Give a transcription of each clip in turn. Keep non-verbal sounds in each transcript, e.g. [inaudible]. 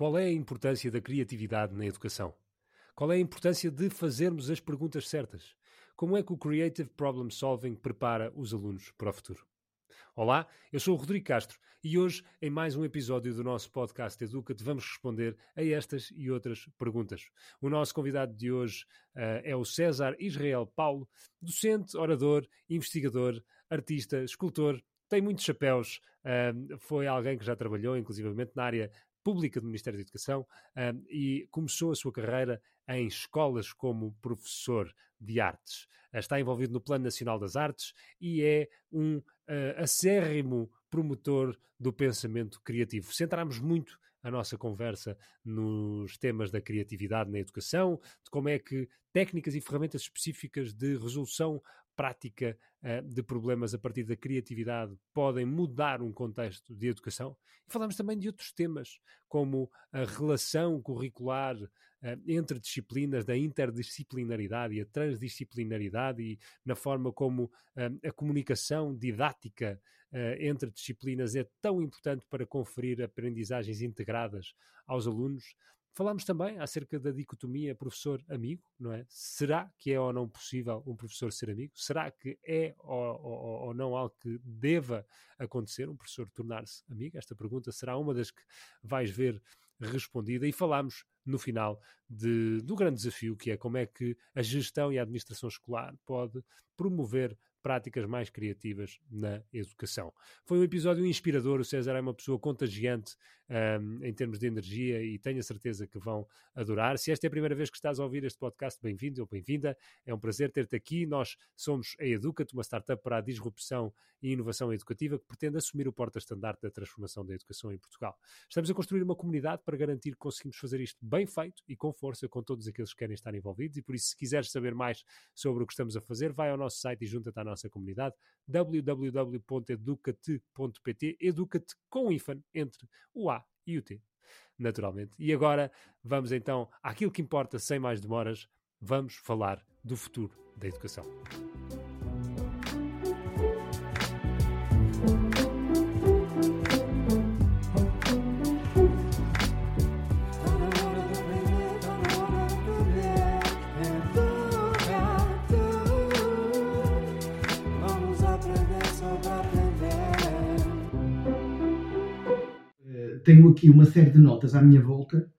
qual é a importância da criatividade na educação? Qual é a importância de fazermos as perguntas certas? Como é que o Creative Problem Solving prepara os alunos para o futuro? Olá, eu sou o Rodrigo Castro e hoje, em mais um episódio do nosso podcast Educa-te, vamos responder a estas e outras perguntas. O nosso convidado de hoje uh, é o César Israel Paulo, docente, orador, investigador, artista, escultor, tem muitos chapéus, uh, foi alguém que já trabalhou, inclusivamente, na área pública do Ministério da Educação uh, e começou a sua carreira em escolas como professor de artes. Uh, está envolvido no Plano Nacional das Artes e é um uh, acérrimo promotor do pensamento criativo. Centramos muito a nossa conversa nos temas da criatividade na educação, de como é que técnicas e ferramentas específicas de resolução prática uh, de problemas a partir da criatividade podem mudar um contexto de educação. E falamos também de outros temas, como a relação curricular uh, entre disciplinas, da interdisciplinaridade e a transdisciplinaridade, e na forma como uh, a comunicação didática entre disciplinas é tão importante para conferir aprendizagens integradas aos alunos. Falámos também acerca da dicotomia professor-amigo, não é? Será que é ou não possível um professor ser amigo? Será que é ou, ou, ou não algo que deva acontecer, um professor tornar-se amigo? Esta pergunta será uma das que vais ver respondida e falámos no final de, do grande desafio que é como é que a gestão e a administração escolar pode promover práticas mais criativas na educação. Foi um episódio inspirador. O César é uma pessoa contagiante um, em termos de energia e tenho a certeza que vão adorar. Se esta é a primeira vez que estás a ouvir este podcast, bem-vindo ou bem-vinda. É um prazer ter-te aqui. Nós somos a Educat, uma startup para a disrupção e inovação educativa que pretende assumir o porta-estandarte da transformação da educação em Portugal. Estamos a construir uma comunidade para garantir que conseguimos fazer isto bem feito e com força com todos aqueles que querem estar envolvidos e por isso se quiseres saber mais sobre o que estamos a fazer, vai ao nosso site e junta-te à nossa comunidade www.educate.pt Educate com IFAN entre o A e o T, naturalmente. E agora vamos então àquilo que importa, sem mais demoras, vamos falar do futuro da educação. Tenho aqui uma série de notas à minha volta,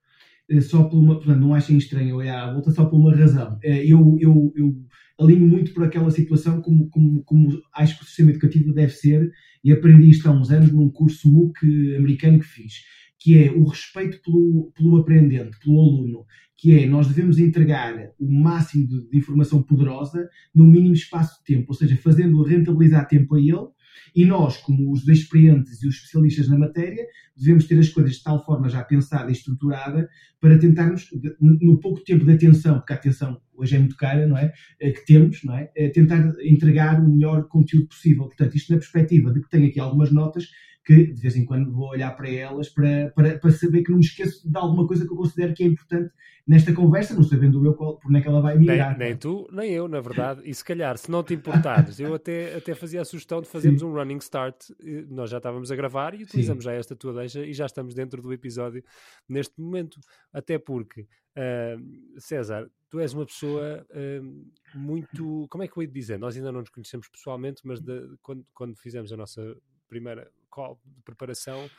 eh, só por uma, portanto, não achem estranho olhar à volta, só por uma razão. Eh, eu, eu, eu alinho muito por aquela situação como, como, como acho que o sistema educativo deve ser, e aprendi isto há uns anos num curso MOOC americano que fiz, que é o respeito pelo, pelo aprendente, pelo aluno, que é nós devemos entregar o máximo de, de informação poderosa no mínimo espaço de tempo, ou seja, fazendo-o rentabilizar tempo a ele e nós, como os experientes e os especialistas na matéria, devemos ter as coisas de tal forma já pensada e estruturada para tentarmos, no pouco tempo de atenção, porque a atenção hoje é muito cara, não é? Eh, que temos, não é? é? Tentar entregar o melhor conteúdo possível. Portanto, isto na perspectiva de que tenho aqui algumas notas que de vez em quando vou olhar para elas para, para, para saber que não me esqueço de alguma coisa que eu considero que é importante nesta conversa, não sabendo eu qual, por onde é que ela vai migrar. Nem, nem tu, nem eu, na verdade. E se calhar, se não te importares, eu até, até fazia a sugestão de fazermos Sim. um running start. Nós já estávamos a gravar e utilizamos Sim. já esta tua deixa e já estamos dentro do episódio neste momento. Até porque, uh, César, tu és uma pessoa uh, muito. Como é que eu ia dizer? Nós ainda não nos conhecemos pessoalmente, mas de, quando, quando fizemos a nossa primeira call de preparação,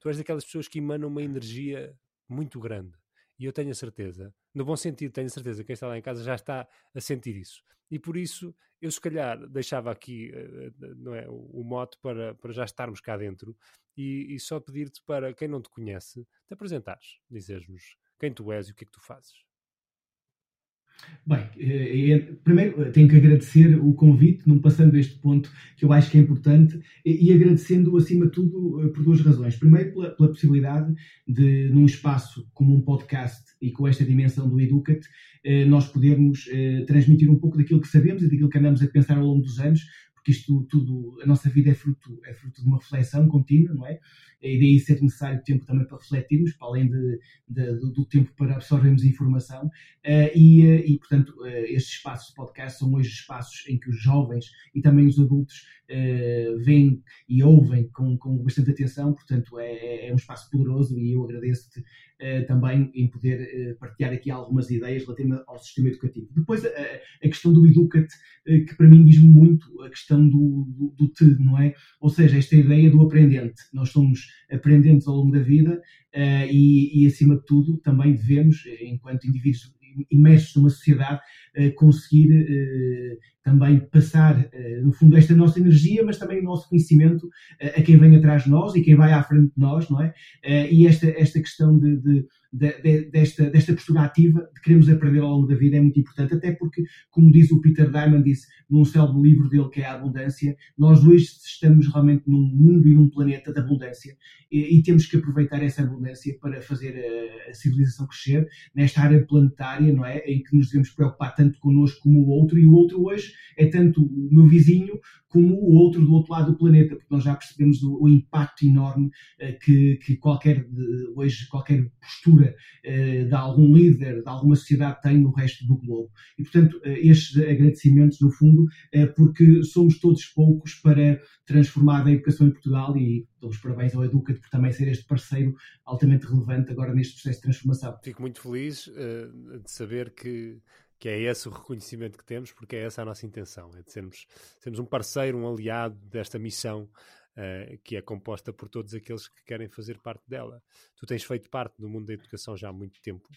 tu és daquelas pessoas que emanam uma energia muito grande. E eu tenho a certeza, no bom sentido, tenho a certeza que quem está lá em casa já está a sentir isso. E por isso, eu se calhar deixava aqui eh, não é, o mote para, para já estarmos cá dentro e, e só pedir-te para quem não te conhece, te apresentares, dizeres-nos quem tu és e o que é que tu fazes. Bem, eh, eh, primeiro eh, tenho que agradecer o convite, não passando este ponto que eu acho que é importante, e agradecendo acima de tudo por duas razões. Primeiro, pela, pela possibilidade de, num espaço como um podcast e com esta dimensão do Educat, nós podermos transmitir um pouco daquilo que sabemos e daquilo que andamos a pensar ao longo dos anos, porque isto tudo, a nossa vida é fruto, é fruto de uma reflexão contínua, não é? E daí ser necessário tempo também para refletirmos, para além de, de, do, tempo para absorvermos informação. e, e, portanto, estes espaços de podcast são hoje espaços em que os jovens e também os adultos veem e ouvem com, com bastante atenção, portanto, é, é um espaço poderoso e eu agradeço-te também em poder partilhar aqui algumas ideias relativamente ao sistema educativo. Depois, a, a questão do Educate, que para mim diz-me muito a questão do, do, do te, não é? Ou seja, esta ideia do aprendente. Nós somos aprendentes ao longo da vida uh, e, e, acima de tudo, também devemos, enquanto indivíduos imersos numa sociedade, uh, conseguir uh, também passar, no fundo, esta nossa energia, mas também o nosso conhecimento a quem vem atrás de nós e quem vai à frente de nós, não é? E esta, esta questão de, de de, desta, desta postura ativa de queremos aprender ao longo da vida é muito importante, até porque, como diz o Peter Diamond, disse num célebre livro dele que é a abundância, nós hoje estamos realmente num mundo e num planeta de abundância e, e temos que aproveitar essa abundância para fazer a, a, civilização crescer nesta área planetária, não é? Em que nos devemos preocupar tanto connosco como o outro, e o outro hoje é tanto o meu vizinho como o outro do outro lado do planeta, porque nós já percebemos o, o impacto enorme uh, que, que, qualquer, hoje, qualquer postura uh, de algum líder, de alguma sociedade tem no resto do globo. E, portanto, uh, estes agradecimentos, no fundo, porque somos todos poucos para transformar a educação em Portugal e dou os parabéns ao Educat por também ser este parceiro altamente relevante agora neste processo de transformação. Fico muito feliz de saber que que é esse o reconhecimento que temos, porque é essa a nossa intenção, é de sermos, sermos um parceiro, um aliado desta missão uh, que é composta por todos aqueles que querem fazer parte dela. Tu tens feito parte do mundo da educação já há muito tempo,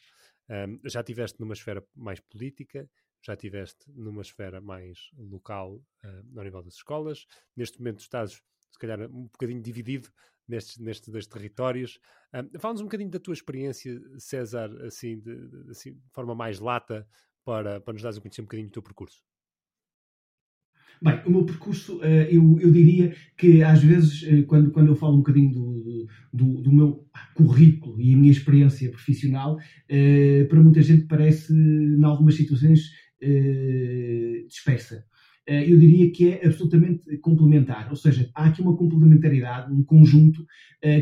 um, já tiveste numa esfera mais política, já tiveste numa esfera mais local uh, ao nível das escolas, neste momento estás se calhar um bocadinho dividido nestes, nestes dois territórios. Um, Fala-nos um bocadinho da tua experiência, César, assim de, de, assim, de forma mais lata, para, para nos dares a conhecer um bocadinho do teu percurso. Bem, o meu percurso, eh, eu, eu diria que às vezes, eh, quando, quando eu falo um bocadinho do, do, do meu currículo e a minha experiência profissional, eh, para muita gente parece, em algumas situações, dispersa. Eu diria que é absolutamente complementar, ou seja, há aqui uma complementaridade, um conjunto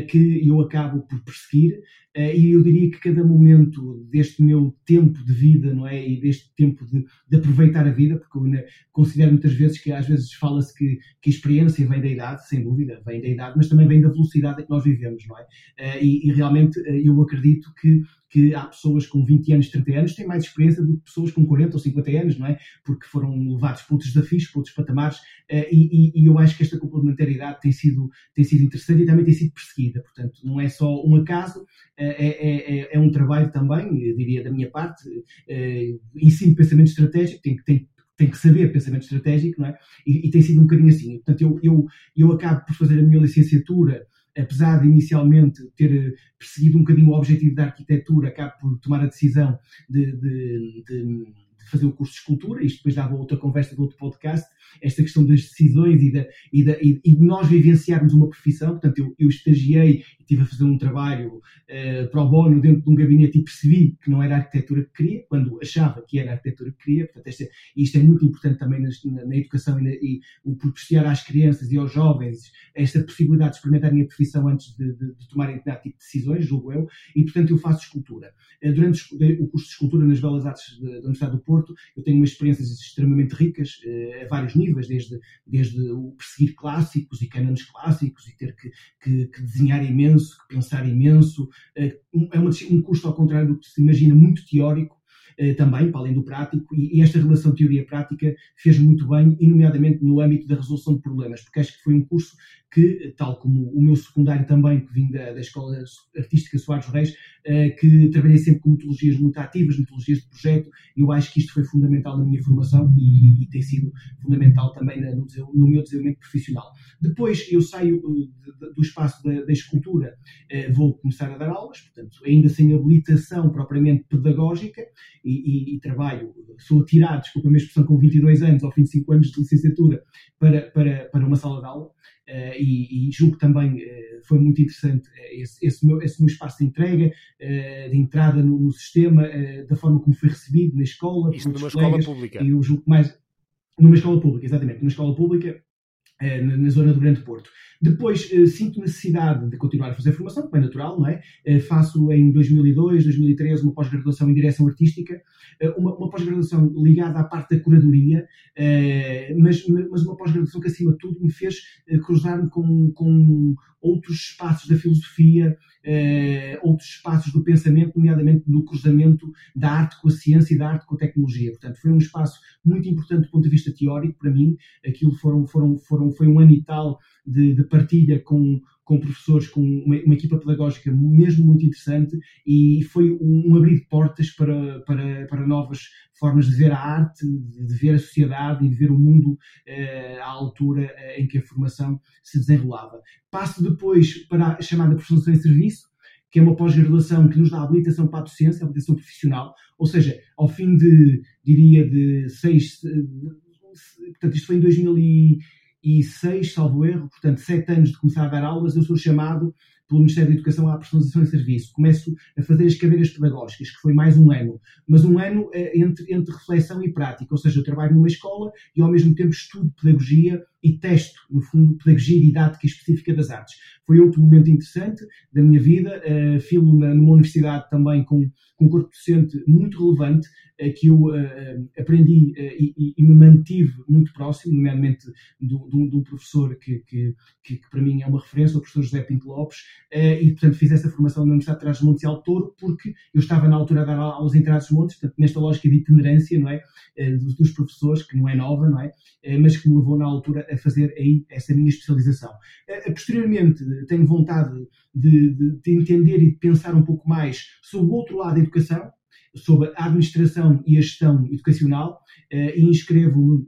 que eu acabo por perseguir eh, e eu diria que cada momento deste meu tempo de vida, não é? E deste tempo de, de aproveitar a vida, porque eu considero muitas vezes que às vezes fala-se que, que a experiência vem da idade, sem dúvida, vem da idade, mas também vem da velocidade em que nós vivemos, não é? Eh, e, e realmente eh, eu acredito que que há pessoas com 20 anos, 30 anos têm mais experiência do que pessoas com 40 ou 50 anos, não é? Porque foram levados para outros desafios, para outros patamares, e, e, e, eu acho que esta complementaridade tem sido, tem sido interessante e também tem sido perseguida. Portanto, não é só um acaso, é, é, é, é, um trabalho também, diria da minha parte, é, ensino pensamento estratégico, tem, tem, tem que saber pensamento estratégico, não é? E, e, tem sido um bocadinho assim. Portanto, eu, eu, eu acabo por fazer a minha licenciatura, apesar de inicialmente ter perseguido um bocadinho o objetivo da arquitetura, acabo por tomar a decisão de, de, de fazer o curso de escultura, isto depois dava outra conversa de outro podcast, esta questão das decisões e, e, e, de nós vivenciarmos uma profissão. Portanto, eu, eu estagiei estive a fazer um trabalho uh, pro bono dentro de um gabinete e percebi que não era a arquitetura que queria, quando achava que era a arquitetura que queria. Portanto, esta, isto é muito importante também na, na educação e, na, e, o propiciar às crianças e aos jovens esta possibilidade de experimentarem a profissão antes de, de, de tomarem determinado tipo de decisões, julgo eu, e portanto eu faço escultura. Uh, durante o curso de escultura nas Belas Artes da Universidade do Porto, eu tenho umas experiências extremamente ricas, uh, a vários níveis, desde, desde o perseguir clássicos e cânones clássicos e ter que, que, que, desenhar imenso, que pensar imenso. Eh, é uma, um curso, ao contrário do que se imagina, muito teórico, eh, também, para além do prático, e, esta relação teoria-prática fez muito bem, nomeadamente no âmbito da resolução de problemas, porque acho que foi um curso que, tal como o meu secundário também, que vim da, da Escola Artística Soares Reis, eh, que trabalhei sempre com metodologias muito ativas, metodologias de projeto, eu acho que isto foi fundamental na minha formação e, e tem sido fundamental também no, no, meu desenvolvimento profissional. Depois eu saio eh, do espaço da, da escultura, eh, vou começar a dar aulas, portanto, ainda sem habilitação propriamente pedagógica, e, e, e trabalho, sou atirado, desculpa a minha expressão, com 22 anos, ao fim de 5 anos de licenciatura, para, para, para uma sala de aula. Uh, e, e, julgo que também uh, foi muito interessante uh, esse, esse, meu, esse, meu, espaço de entrega, de entrada no, no sistema, da forma como fui recebido na escola. Isto numa escola pública. E eu julgo que mais. Numa escola pública, exatamente. Numa escola pública eh, na zona do Grande Porto. Depois eh, sinto necessidade de continuar a fazer formação, como é natural, não é? Eh, faço em 2002, 2013 uma pós-graduação em direção artística, uma, uma pós-graduação ligada à parte da curadoria, mas, mas uma pós-graduação que acima de tudo me fez cruzar-me com, com outros espaços da filosofia, outros espaços do pensamento, nomeadamente do cruzamento da arte com a ciência e da arte com a tecnologia. Portanto, foi um espaço muito importante do ponto de vista teórico para mim. Aquilo foram, foram, foram, foi um ano e tal de, de partilha com, com professores, com uma, uma, equipa pedagógica mesmo muito interessante e foi um, abrir de portas para, para, para novas formas de ver a arte, de, de ver a sociedade e de ver o mundo eh, à altura eh, em que a formação se desenrolava. Passo depois para a chamada profissão em serviço, que é uma pós-graduação que nos dá habilitação para a docência, habilitação profissional, ou seja, ao fim de, diria, de seis, portanto, isto foi em 2000 e seis, salvo erro, portanto, sete anos de começar a dar aulas, eu sou chamado pelo Ministério da Educação à personalização em serviço. Começo a fazer as cadeiras pedagógicas, que foi mais um ano, mas um ano eh, entre, entre reflexão e prática, ou seja, eu trabalho numa escola e ao mesmo tempo estudo pedagogia e testo, no fundo, pedagogia didática específica das artes. Foi outro momento interessante da minha vida, uh, filo numa universidade também com, com um corpo docente muito relevante, uh, que eu uh, aprendi e, e, me mantive muito próximo, nomeadamente de um professor que, que, que, que, para mim é uma referência, o professor José Pinto Lopes, e portanto fiz essa formação na Universidade de Trás-os-Montes e Alto porque eu estava na altura a dar aulas em Trás-os-Montes, portanto nesta lógica de itinerância, não é, dos, dos, professores, que não é nova, não é, mas que me levou na altura a fazer aí essa minha especialização. Posteriormente, tenho vontade de, de, de, entender e de pensar um pouco mais sobre o outro lado da educação, sobre a administração e a gestão educacional, e inscrevo-me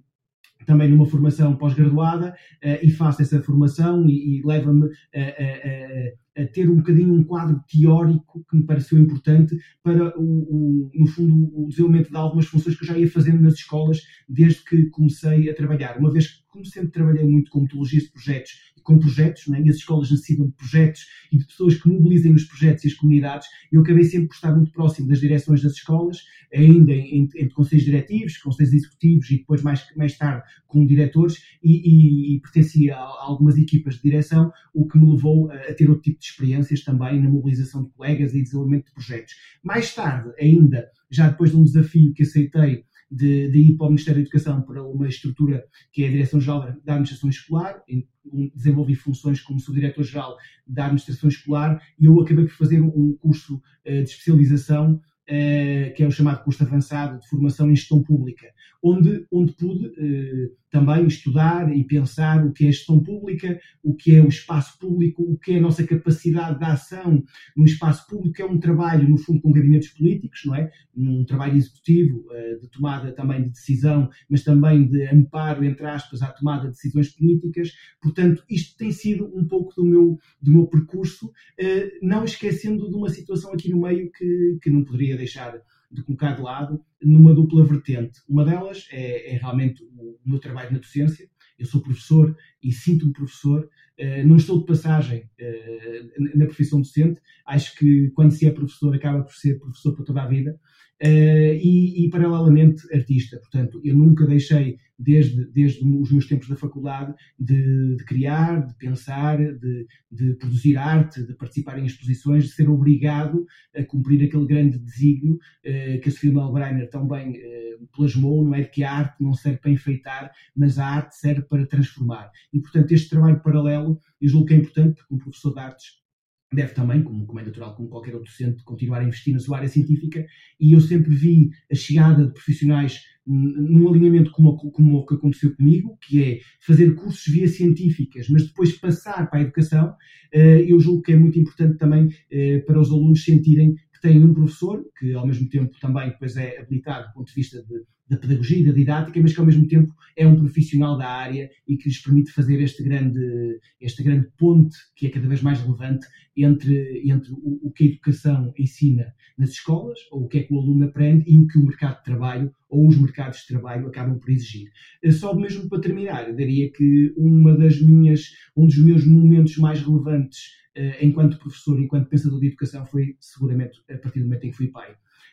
também numa formação pós-graduada e faço essa formação e, e leva-me a, a, a, a, ter um bocadinho um quadro teórico que me pareceu importante para, o, o, no fundo, o desenvolvimento de algumas funções que eu já ia fazendo nas escolas desde que comecei a trabalhar. Uma vez que, como sempre trabalhei muito com metodologias de projetos com projetos, né? e as escolas necessitam de projetos e de pessoas que mobilizem os projetos e as comunidades. Eu acabei sempre por estar muito próximo das direções das escolas, ainda entre conselhos diretivos, conselhos executivos e depois mais, mais tarde com diretores, e, e, e pertencia a, algumas equipas de direção, o que me levou a, a ter outro tipo de experiências também na mobilização de colegas e desenvolvimento de projetos. Mais tarde, ainda, já depois de um desafio que aceitei de, de, ir para o Ministério da Educação para uma estrutura que é a Direção-Geral da Administração Escolar, em, desenvolvi funções como Subdiretor-Geral da Administração Escolar e eu acabei por fazer um curso uh, de especialização Uh, que é o chamado curso avançado de formação em gestão pública, onde, onde pude uh, também estudar e pensar o que é a gestão pública, o que é o espaço público, o que é a nossa capacidade de ação no espaço público, é um trabalho, no fundo, com gabinetes políticos, não é? Um trabalho executivo uh, de tomada também de decisão, mas também de amparo, entre aspas, à tomada de decisões políticas. Portanto, isto tem sido um pouco do meu, do meu percurso, uh, não esquecendo de uma situação aqui no meio que, que não poderia deixar de colocar de lado numa dupla vertente. Uma delas é, é realmente o, meu trabalho na docência. Eu sou professor e sinto-me professor. Uh, não estou de passagem uh, na profissão docente. Acho que quando se é professor, acaba por ser professor para toda a vida. Uh, e, e, paralelamente, artista. Portanto, eu nunca deixei desde, desde os meus tempos da faculdade, de, de criar, de pensar, de, de, produzir arte, de participar em exposições, de ser obrigado a cumprir aquele grande desígnio eh, que a Sofia Melbreiner também eh, plasmou, não é? De que a arte não serve para enfeitar, mas a arte serve para transformar. E, portanto, este trabalho paralelo, eu julgo que é importante, porque um professor de artes deve também, como, como é natural, como qualquer outro docente, continuar a investir na sua área científica, e eu sempre vi a chegada de profissionais num alinhamento como, como o que aconteceu comigo, que é fazer cursos via científicas, mas depois passar para a educação, eh, eu julgo que é muito importante também eh, para os alunos sentirem que têm um professor, que ao mesmo tempo também depois é habilitado do ponto de vista de da pedagogia e da didática, mas que ao mesmo tempo é um profissional da área e que lhes permite fazer este grande, este grande ponte, que é cada vez mais relevante, entre, entre o, o que a educação ensina nas escolas, ou o que é que o aluno aprende, e o que o mercado de trabalho ou os mercados de trabalho acabam por exigir. Eh, só mesmo para terminar, eu diria que uma das minhas, um dos meus momentos mais relevantes uh, enquanto professor, enquanto pensador de educação, foi seguramente a partir do momento em que fui pai.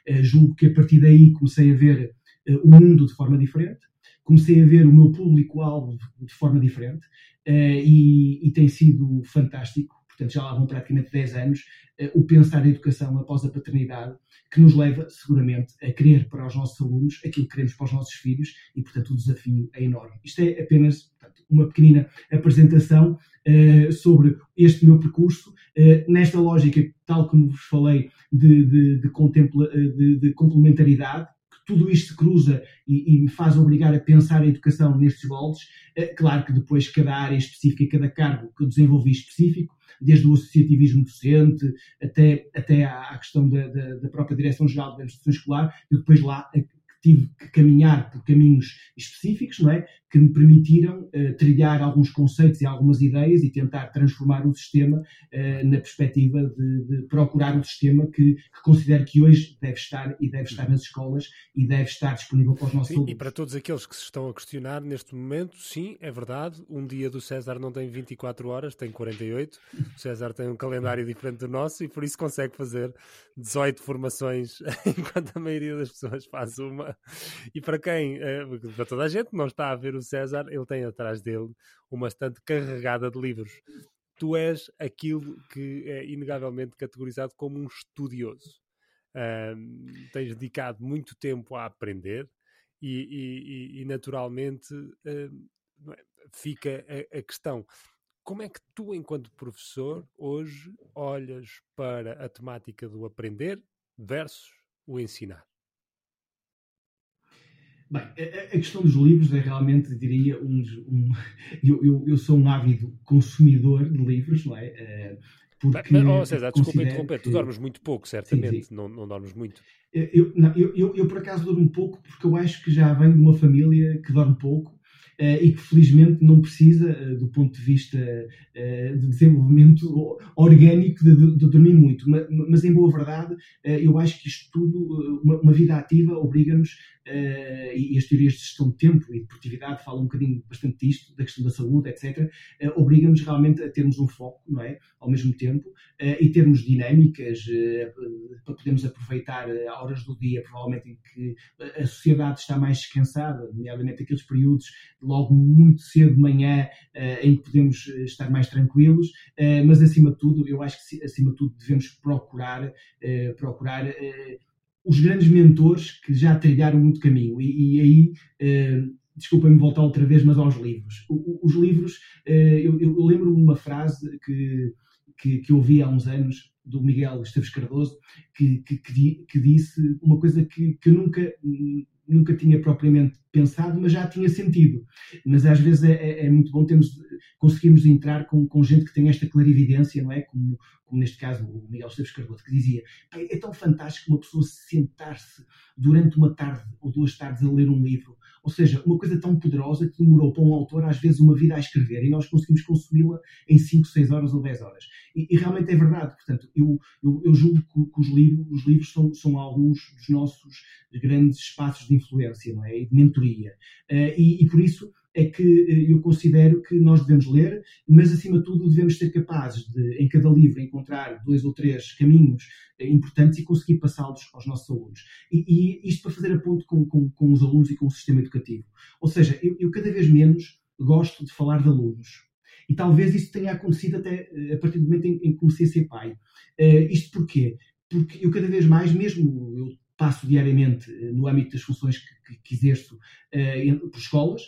Uh, julgo que a partir daí comecei a ver uh, o mundo de forma diferente. comecei a ver o meu público-alvo de forma diferente e, e tem sido fantástico portanto já lá vão praticamente 10 anos, uh, o pensar a educação após a paternidade, que nos leva seguramente a querer para os nossos alunos aquilo que queremos para os nossos filhos e, portanto, o desafio é enorme. Isto é apenas portanto, uma pequenina apresentação uh, sobre este meu percurso, uh, nesta lógica, tal como vos falei, de, de, de, de complementaridade, tudo isto se cruza e, e, me faz obrigar a pensar a educação nestes moldes. claro que depois cada área específica, cada cargo que eu desenvolvi específico, desde o associativismo docente até, até à, questão da, da, da própria Direção-Geral da Instituição Escolar, e depois lá tive que caminhar por caminhos específicos, não é? Que me permitiram uh, trilhar alguns conceitos e algumas ideias e tentar transformar o sistema uh, na perspectiva de, de, procurar um sistema que, que considero que hoje deve estar e deve estar nas escolas e deve estar disponível para os nossos sim, alunos. E para todos aqueles que se estão a questionar neste momento, sim, é verdade, um dia do César não tem 24 horas, tem 48. O César tem um calendário diferente do nosso e por isso consegue fazer 18 formações [laughs] enquanto a maioria das pessoas faz uma. E para quem, eh, para toda a gente não está a ver o César, ele tem atrás dele uma estante carregada de livros. Tu és aquilo que é inegavelmente categorizado como um estudioso. Um, tens dedicado muito tempo a aprender e, e, e naturalmente um, é, fica a, a questão como é que tu, enquanto professor, hoje olhas para a temática do aprender versus o ensinar? Bem, a, questão dos livros é realmente, diria, um, um [laughs] eu, eu, eu, sou um ávido consumidor de livros, não é? Eh, porque Mas, oh, César, desculpa interromper, que... tu dormes muito pouco, certamente, sim, sim. Não, não dormes muito. Eu, não, eu, eu, eu, por acaso, durmo pouco porque eu acho que já venho de uma família que dorme pouco eh, e que felizmente não precisa, eh, do ponto de vista eh, de desenvolvimento orgânico, de, de, de dormir muito. Mas, mas, em boa verdade, eu acho que isto tudo, uma, uma vida ativa, obriga-nos, e as teorias de gestão de tempo e de produtividade falam um bocadinho bastante disto, da questão da saúde, etc., obriga-nos realmente a termos um foco, não é? Ao mesmo tempo, e termos dinâmicas para podermos aproveitar horas do dia, provavelmente em que a sociedade está mais descansada, nomeadamente aqueles períodos logo muito cedo de manhã uh, em que podemos eh, estar mais tranquilos, uh, mas acima de tudo, eu acho que acima de tudo devemos procurar, uh, procurar os grandes mentores que já trilharam muito caminho e, e aí desculpem-me voltar outra vez, mas aos livros. O, os livros, eu, eu lembro-me uma frase que, que, que ouvi há uns anos do Miguel Esteves Cardoso, que, que, que, disse uma coisa que, que nunca, nunca tinha propriamente pensado, mas já tinha sentido. Mas às vezes é, é, é muito bom termos, conseguirmos entrar com, com gente que tem esta clarividência, não é? Como, como neste caso o Miguel Esteves Cardoso, que dizia: é tão fantástico uma pessoa sentar-se durante uma tarde ou duas tardes a ler um livro. Ou seja, uma coisa tão poderosa que demorou para um autor às vezes uma vida a escrever e nós conseguimos consumi-la em 5, 6 horas ou 10 horas. E, e, realmente é verdade. Portanto, eu, eu, eu julgo que, que, os livros, os livros são, são alguns dos nossos grandes espaços de influência não é? e de mentoria. Uh, e, e por isso é que eh, eu considero que nós devemos ler, mas acima de tudo devemos ser capazes de, em cada livro, encontrar dois ou três caminhos eh, importantes e conseguir passá-los aos nossos alunos. E, e, isto para fazer a ponto com, com, com, os alunos e com o sistema educativo. Ou seja, eu, eu cada vez menos gosto de falar de alunos. E talvez isso tenha acontecido até a partir do momento em, que comecei a ser pai. Uh, isto porquê? Porque eu cada vez mais, mesmo eu passo diariamente no âmbito das funções que, que, que exerço uh, por escolas,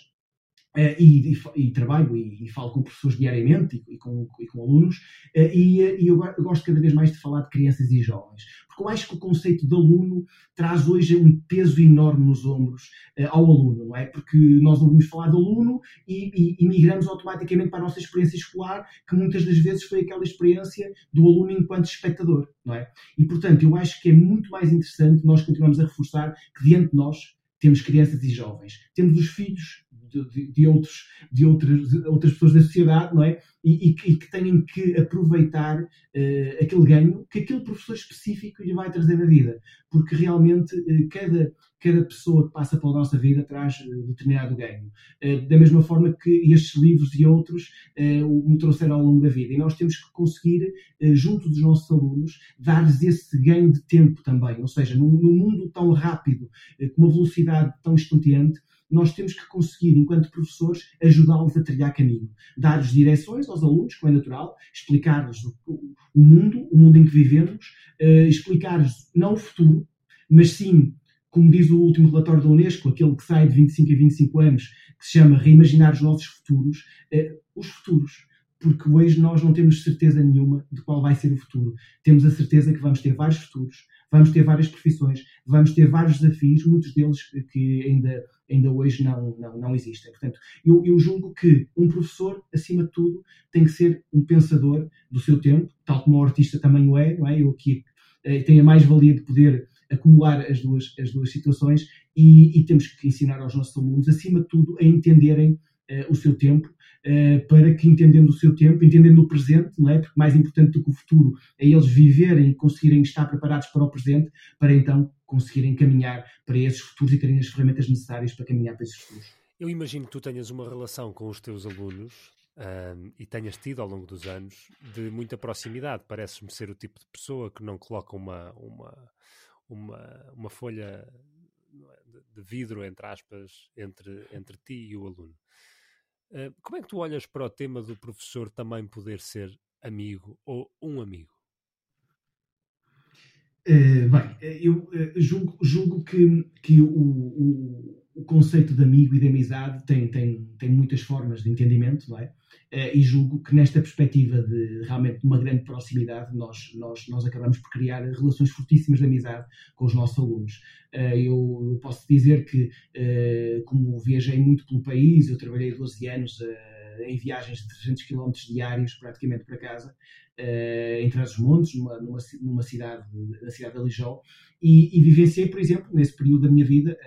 e, e, e, trabalho e, e, falo com professores diariamente e, com, com, alunos, uh, e, eu, gosto cada vez mais de falar de crianças e jovens, porque eu acho que o conceito de aluno traz hoje um peso enorme nos ombros ao aluno, não é? Porque nós ouvimos falar de aluno e, migramos automaticamente para a nossa experiência escolar, que muitas das vezes foi aquela experiência do aluno enquanto espectador, não é? E portanto, eu acho que é muito mais interessante nós continuarmos a reforçar que diante de nós temos crianças e jovens, temos os filhos de, de, outros, de outras, outras pessoas da sociedade, não é? E, e, que, e que tenham que aproveitar uh, aquele ganho que aquele professor específico lhe vai trazer na vida. Porque realmente uh, cada, cada pessoa que passa pela nossa vida traz uh, determinado ganho. da mesma forma que estes livros e outros me trouxeram ao longo da vida. E nós temos que conseguir, junto dos nossos alunos, dar-lhes esse ganho de tempo também. Ou seja, num, num mundo tão rápido, com uma velocidade tão estonteante, nós temos que conseguir, enquanto professores, ajudá-los a trilhar caminho, dar-lhes direções aos alunos, como é natural, explicar-lhes o, o, mundo, o mundo em que vivemos, uh, explicar-lhes não o futuro, mas sim, como diz o último relatório da Unesco, aquele que sai de 25 a 25 anos, que se chama Reimaginar os Nossos Futuros, uh, os futuros porque hoje nós não temos certeza nenhuma de qual vai ser o futuro. Temos a certeza que vamos ter vários futuros, vamos ter várias profissões, vamos ter vários desafios, muitos deles que ainda, ainda hoje não, não, não existem. Portanto, eu, eu julgo que um professor, acima de tudo, tem que ser um pensador do seu tempo, tal como o artista também o é, não é? Eu aqui eh, tenho a mais-valia de poder acumular as duas, as duas situações e, e, temos que ensinar aos nossos alunos, acima de tudo, a entenderem uh, o seu tempo, para que, entendendo o seu tempo, entendendo o presente, não é? porque mais importante do que o futuro é eles viverem e conseguirem estar preparados para o presente, para então conseguirem caminhar para esses futuros e terem as ferramentas necessárias para caminhar para esses futuros. Eu imagino que tu tenhas uma relação com os teus alunos um, e tenhas tido ao longo dos anos de muita proximidade. Pareces-me ser o tipo de pessoa que não coloca uma, uma, uma, uma folha de vidro, entre aspas, entre, entre ti e o aluno. Eh, como é que tu olhas para o tema do professor também poder ser amigo ou um amigo? Uh, bem, eh, eu julgo, julgo, que, que o, o, o, conceito de amigo e de amizade tem, tem, tem muitas formas de entendimento, não é? Uh, e julgo que nesta perspectiva de realmente uma grande proximidade, nós, nós, nós acabamos por criar relações fortíssimas de amizade com os nossos alunos. eu posso dizer que, como viajei muito pelo país, eu trabalhei 12 anos em viagens de 300 km diários praticamente para casa, uh, em Trás-os-Montes, numa, numa, numa, cidade, na cidade de Alijó, e, e, vivenciei, por exemplo, nesse período da minha vida,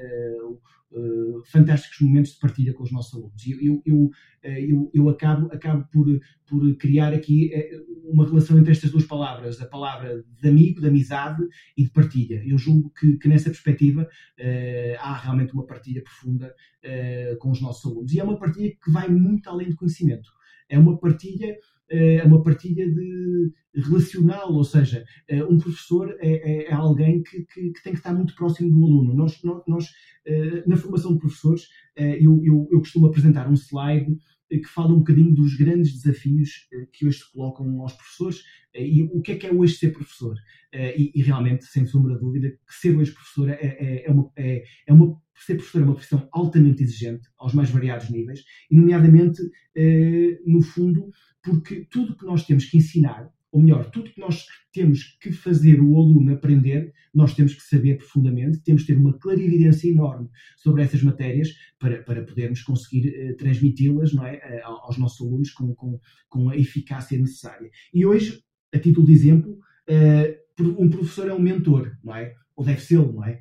uh, fantásticos momentos de partilha com os nossos alunos. Eu, eu, eu, eu, eu acabo, acabo por, por criar aqui uma relação entre estas duas palavras, a palavra de amigo, de amizade e de partilha. Eu julgo que, que nessa perspectiva há realmente uma partilha profunda com os nossos alunos. E é uma partilha que vai muito além do conhecimento. É uma partilha é uma partilha de relacional, ou seja, eh, um professor é, é, é alguém que, que, que, tem que estar muito próximo do aluno. Nós, nós eh, na formação de professores, eh, eu, eu, eu costumo apresentar um slide que fala um bocadinho dos grandes desafios que hoje se colocam aos professores e o que é que é hoje ser professor. E, e realmente, sem sombra de dúvida, que ser hoje professor é, é, é, uma, é, é uma ser professor é uma profissão altamente exigente, aos mais variados níveis, e, nomeadamente, no fundo, porque tudo que nós temos que ensinar, ou melhor, tudo que nós temos que fazer o aluno aprender, nós temos que saber profundamente, temos que ter uma clarividência enorme sobre essas matérias para, para podermos conseguir uh, transmiti-las é, uh, aos nossos alunos com, com, com a eficácia necessária. E hoje, a título de exemplo, uh, um professor é um mentor, não é? Ou deve ser, não é?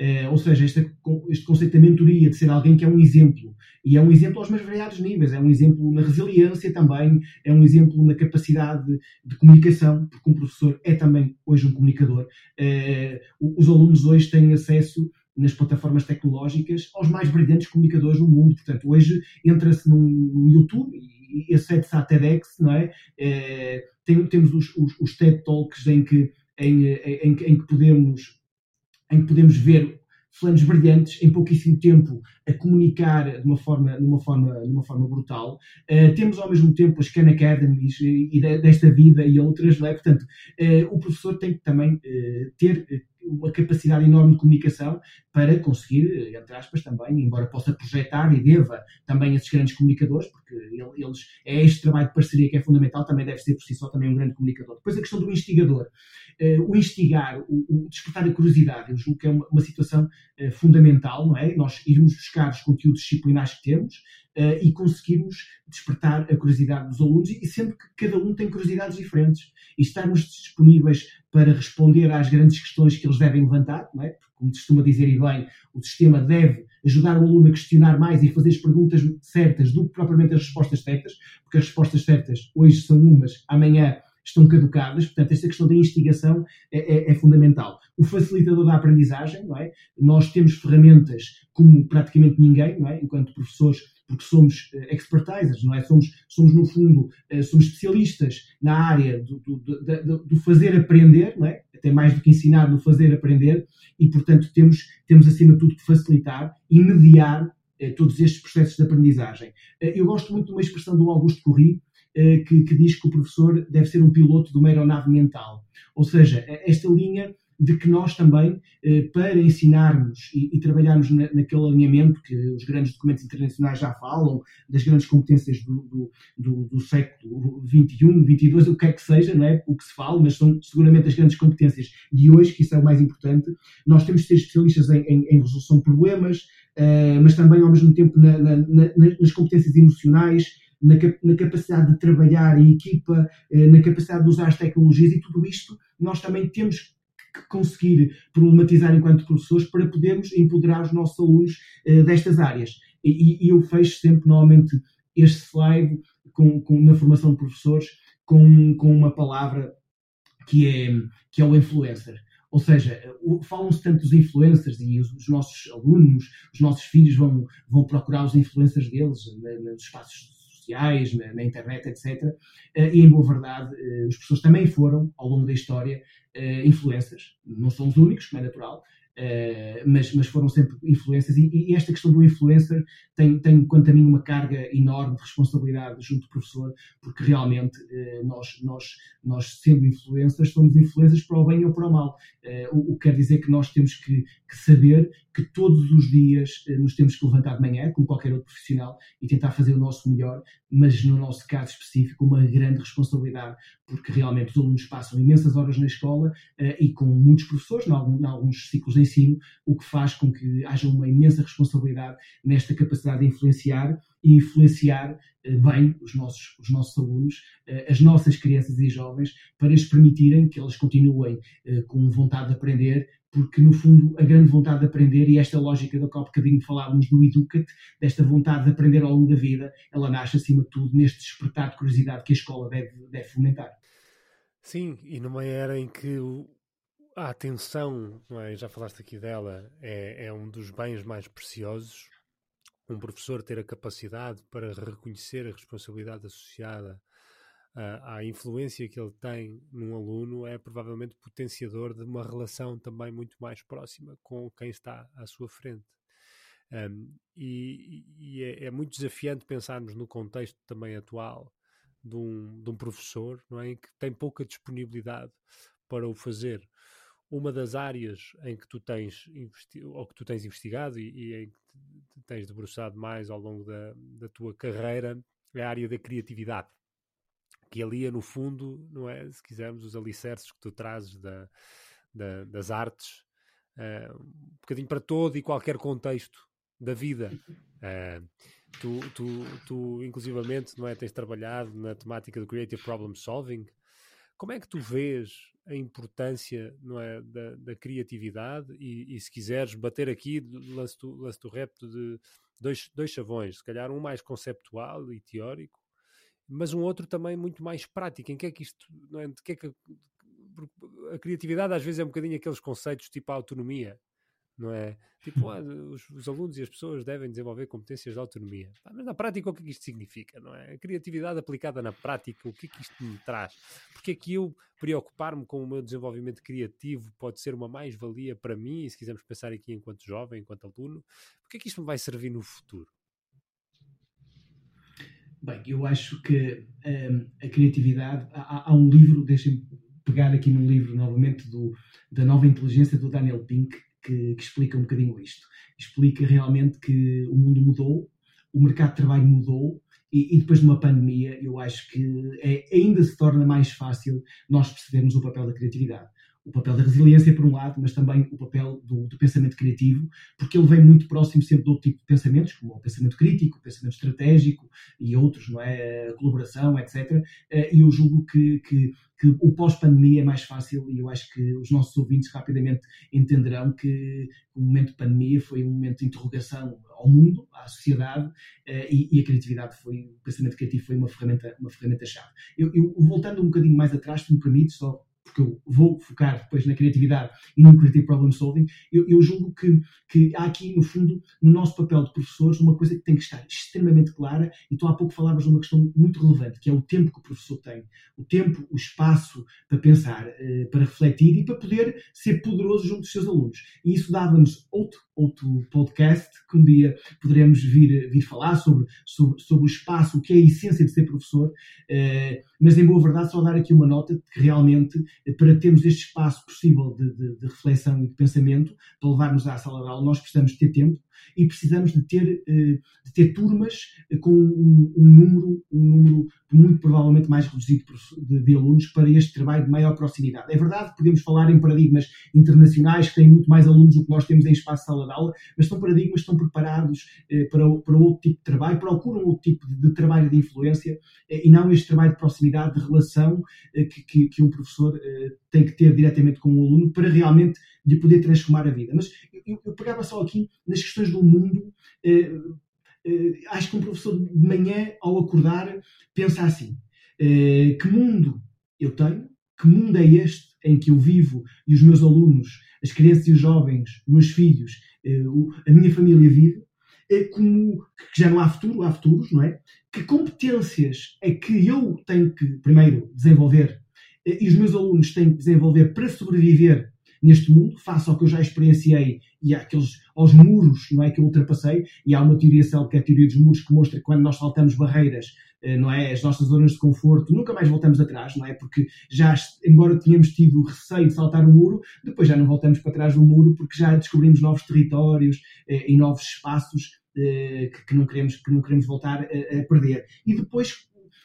Uh, ou seja, este, este conceito da mentoria, de ser alguém que é um exemplo, e é um exemplo aos mais variados níveis, é um exemplo na resiliência também, é um exemplo na capacidade de, comunicação, porque um professor é também hoje um comunicador. Uh, os alunos hoje têm acesso nas plataformas tecnológicas aos mais brilhantes comunicadores do mundo. Portanto, hoje entra-se num, YouTube e acede-se à TEDx, não é? é tem, temos os, os, os, TED Talks em que, em, em, em que podemos em que podemos ver fulanos brilhantes em pouquíssimo tempo a comunicar de uma forma, de uma forma, de uma forma brutal. Uh, temos ao mesmo tempo as Khan Academies e, e desta vida e outras, não é? Portanto, uh, o professor tem que também uh, ter uma capacidade enorme de comunicação para conseguir, entre aspas, também, embora possa projetar e deva também esses grandes comunicadores, porque eles, é este trabalho de parceria que é fundamental, também deve ser por si só também um grande comunicador. Depois a questão do instigador. Uh, o instigar, o, o, despertar a curiosidade, eu julgo que é uma, uma situação uh, fundamental, não é? Nós irmos buscar os conteúdos disciplinares que temos, uh, e conseguirmos despertar a curiosidade dos alunos, e sendo que cada um tem curiosidades diferentes, e estarmos disponíveis para responder às grandes questões que eles devem levantar, não é? Porque, como costuma dizer e bem, o sistema deve ajudar o aluno a questionar mais e fazer as perguntas certas do que propriamente as respostas certas, porque as respostas certas hoje são umas, amanhã estão caducadas, portanto, esta questão da instigação é, é, é, fundamental. O facilitador da aprendizagem, não é? Nós temos ferramentas como praticamente ninguém, não é? Enquanto professores, porque somos uh, expertisers, não é? Somos, somos no fundo, uh, somos especialistas na área do, do, do, fazer aprender, não é? Até mais do que ensinar, no fazer aprender, e, portanto, temos, temos acima de tudo que facilitar e mediar todos estes processos de aprendizagem. eu gosto muito de uma expressão do Augusto Corri, que, que diz que o professor deve ser um piloto de uma aeronave mental. Ou seja, esta linha de que nós também, eh, para ensinarmos e, trabalharmos na, naquele alinhamento que os grandes documentos internacionais já falam, das grandes competências do, do, do, do século XXI, XXII, o que é que seja, não é? o que se fala, mas são seguramente as grandes competências de hoje, que isso é o mais importante. Nós temos de ser especialistas em, em, em resolução de problemas, uh, mas também, ao mesmo tempo, na, na, nas competências emocionais, na, capacidade de trabalhar em equipa, uh, na capacidade de usar as tecnologias e tudo isto, nós também temos que conseguir problematizar enquanto professores para podermos empoderar os nossos alunos uh, destas áreas. E, e, eu fecho sempre, normalmente, este slide com, com, na formação de professores com, com uma palavra que é, que é o influencer. Ou seja, falam-se tanto dos influencers e os, os, nossos alunos, os nossos filhos vão, vão procurar os influencers deles nos espaços sociais, na, na internet, etc. Eh, e, em boa verdade, uh, os professores também foram, ao longo da história, uh, influências. Não são os únicos, como é natural, Uh, mas, mas, foram sempre influências e, e, esta questão do influencer tem, tem, quanto a mim, uma carga enorme de responsabilidade junto do professor, porque realmente uh, nós, nós, nós, sendo influências, somos influências para o bem ou para o mal. Uh, o, o, que quer dizer que nós temos que, que saber que todos os dias nos temos que levantar de manhã, como qualquer outro profissional, e tentar fazer o nosso melhor, mas no nosso caso específico, uma grande responsabilidade, porque realmente os alunos passam imensas horas na escola e com muitos professores, em alguns, ciclos de ensino, o que faz com que haja uma imensa responsabilidade nesta capacidade de influenciar e influenciar eh, bem os nossos, os nossos alunos, eh, as nossas crianças e jovens, para lhes permitirem que elas continuem eh, com vontade de aprender, porque no fundo a grande vontade de aprender e esta lógica da qual bocadinho falávamos do Educate, desta vontade de aprender ao longo da vida, ela nasce acima de tudo neste despertar de curiosidade que a escola deve, deve fomentar. Sim, e numa era em que a atenção, é? já falaste aqui dela, é, é um dos bens mais preciosos. Um professor ter a capacidade para reconhecer a responsabilidade associada à influência que ele tem num aluno é provavelmente potenciador de uma relação também muito mais próxima com quem está à sua frente. Um, e, e é, é, muito desafiante pensarmos no contexto também atual de um, de um professor não é, que tem pouca disponibilidade para o fazer. Uma das áreas em que tu tens ou que tu tens investigado e, e em que tens debruçado mais ao longo da, da tua carreira é a área da criatividade que ali é no fundo não é? Se quisermos os alicerces que tu trazes da, da, das artes uh, um bocadinho para todo e qualquer contexto da vida. Uh, [laughs] tu, tu, tu inclusivamente não é? Tens trabalhado na temática do creative problem solving. Como é que tu vês a importância não é, da, da criatividade e, e, se quiseres bater aqui, lance-te lance o repto de dois, dois chavões, se calhar um mais conceptual e teórico, mas um outro também muito mais prático. Em que é que isto, não é, de que é que a criatividade às vezes é um bocadinho aqueles conceitos tipo a autonomia, não é? Tipo, ah, [laughs] os, os, alunos e as pessoas devem desenvolver competências de autonomia. mas na prática, o que é que isto significa, não é? A criatividade aplicada na prática, o que é que isto me traz? Porque é que eu preocupar-me com o meu desenvolvimento criativo pode ser uma mais-valia para mim, e se quisermos pensar aqui enquanto jovem, enquanto aluno, porque é que isto me vai servir no futuro? Bem, eu acho que um, a criatividade. Há, há um livro, deixem-me pegar aqui num livro novamente do, da nova inteligência do Daniel Pink, que, que explica um bocadinho isto. Explica realmente que o mundo mudou, o mercado de trabalho mudou e, e, depois de uma pandemia, eu acho que é, ainda se torna mais fácil nós percebermos o papel da criatividade. O papel da resiliência, por um lado, mas também o papel do, do, pensamento criativo, porque ele vem muito próximo sempre de outro tipo de pensamentos, como o pensamento crítico, o pensamento estratégico e outros, não é? A colaboração, etc. Eh, e eu julgo que, que que o pós-pandemia é mais fácil e eu acho que os nossos ouvintes rapidamente entenderão que o momento de pandemia foi um momento de interrogação ao mundo, à sociedade eh, e, e, a criatividade foi, o pensamento criativo foi uma ferramenta, uma ferramenta chave. Eu, eu, voltando um bocadinho mais atrás, se me permite, só porque eu vou focar depois na criatividade e no creative problem solving, eu, eu julgo que, que há aqui, no fundo, no nosso papel de professores, uma coisa que tem que estar extremamente clara, e tu há pouco falavas de uma questão muito relevante, que é o tempo que o professor tem. O tempo, o espaço para pensar, eh, para refletir e para poder ser poderoso junto dos seus alunos. E isso dava-nos outro, outro podcast que um dia poderemos vir, vir falar sobre, sobre, sobre o espaço, o que é a essência de ser professor, eh, mas em boa verdade só dar aqui uma nota de que realmente para termos este espaço possível de, de, de, reflexão e de pensamento, para levarmos à sala de aula, nós precisamos ter tempo e precisamos de ter, eh, de ter turmas com um, um número, um número muito provavelmente mais reduzido de, de, alunos para este trabalho de maior proximidade. É verdade, podemos falar em paradigmas internacionais que têm muito mais alunos do que nós temos em espaço sala de aula, mas são paradigmas que estão preparados eh, para, para outro tipo de trabalho, procuram outro tipo de, de trabalho de influência eh, e não este trabalho de proximidade, de relação eh, que, que, que, um professor eh, tem que ter diretamente com o aluno para realmente lhe poder transformar a vida. Mas eu, eu pegava só aqui nas questões do mundo eh, uh, acho que um professor de manhã, ao acordar, pensa assim: uh, que mundo eu tenho? Que mundo é este em que eu vivo e os meus alunos, as crianças e os jovens, meus filhos, a minha família vive? como que já não há futuro, há futuros, não é? Que competências é que eu tenho que, primeiro, desenvolver e os meus alunos têm que desenvolver para sobreviver neste mundo, face ao que eu já experienciei e àqueles, aos muros não é, que eu ultrapassei, e há uma teoria célebre que é a teoria dos muros, que mostra que quando nós saltamos barreiras, eh, não é, as nossas zonas de conforto, nunca mais voltamos atrás, não é, porque já, embora tenhamos tido receio de saltar o muro, depois já não voltamos para trás do muro, porque já descobrimos novos territórios eh, e novos espaços eh, que, não queremos, que não queremos voltar a, a perder. E depois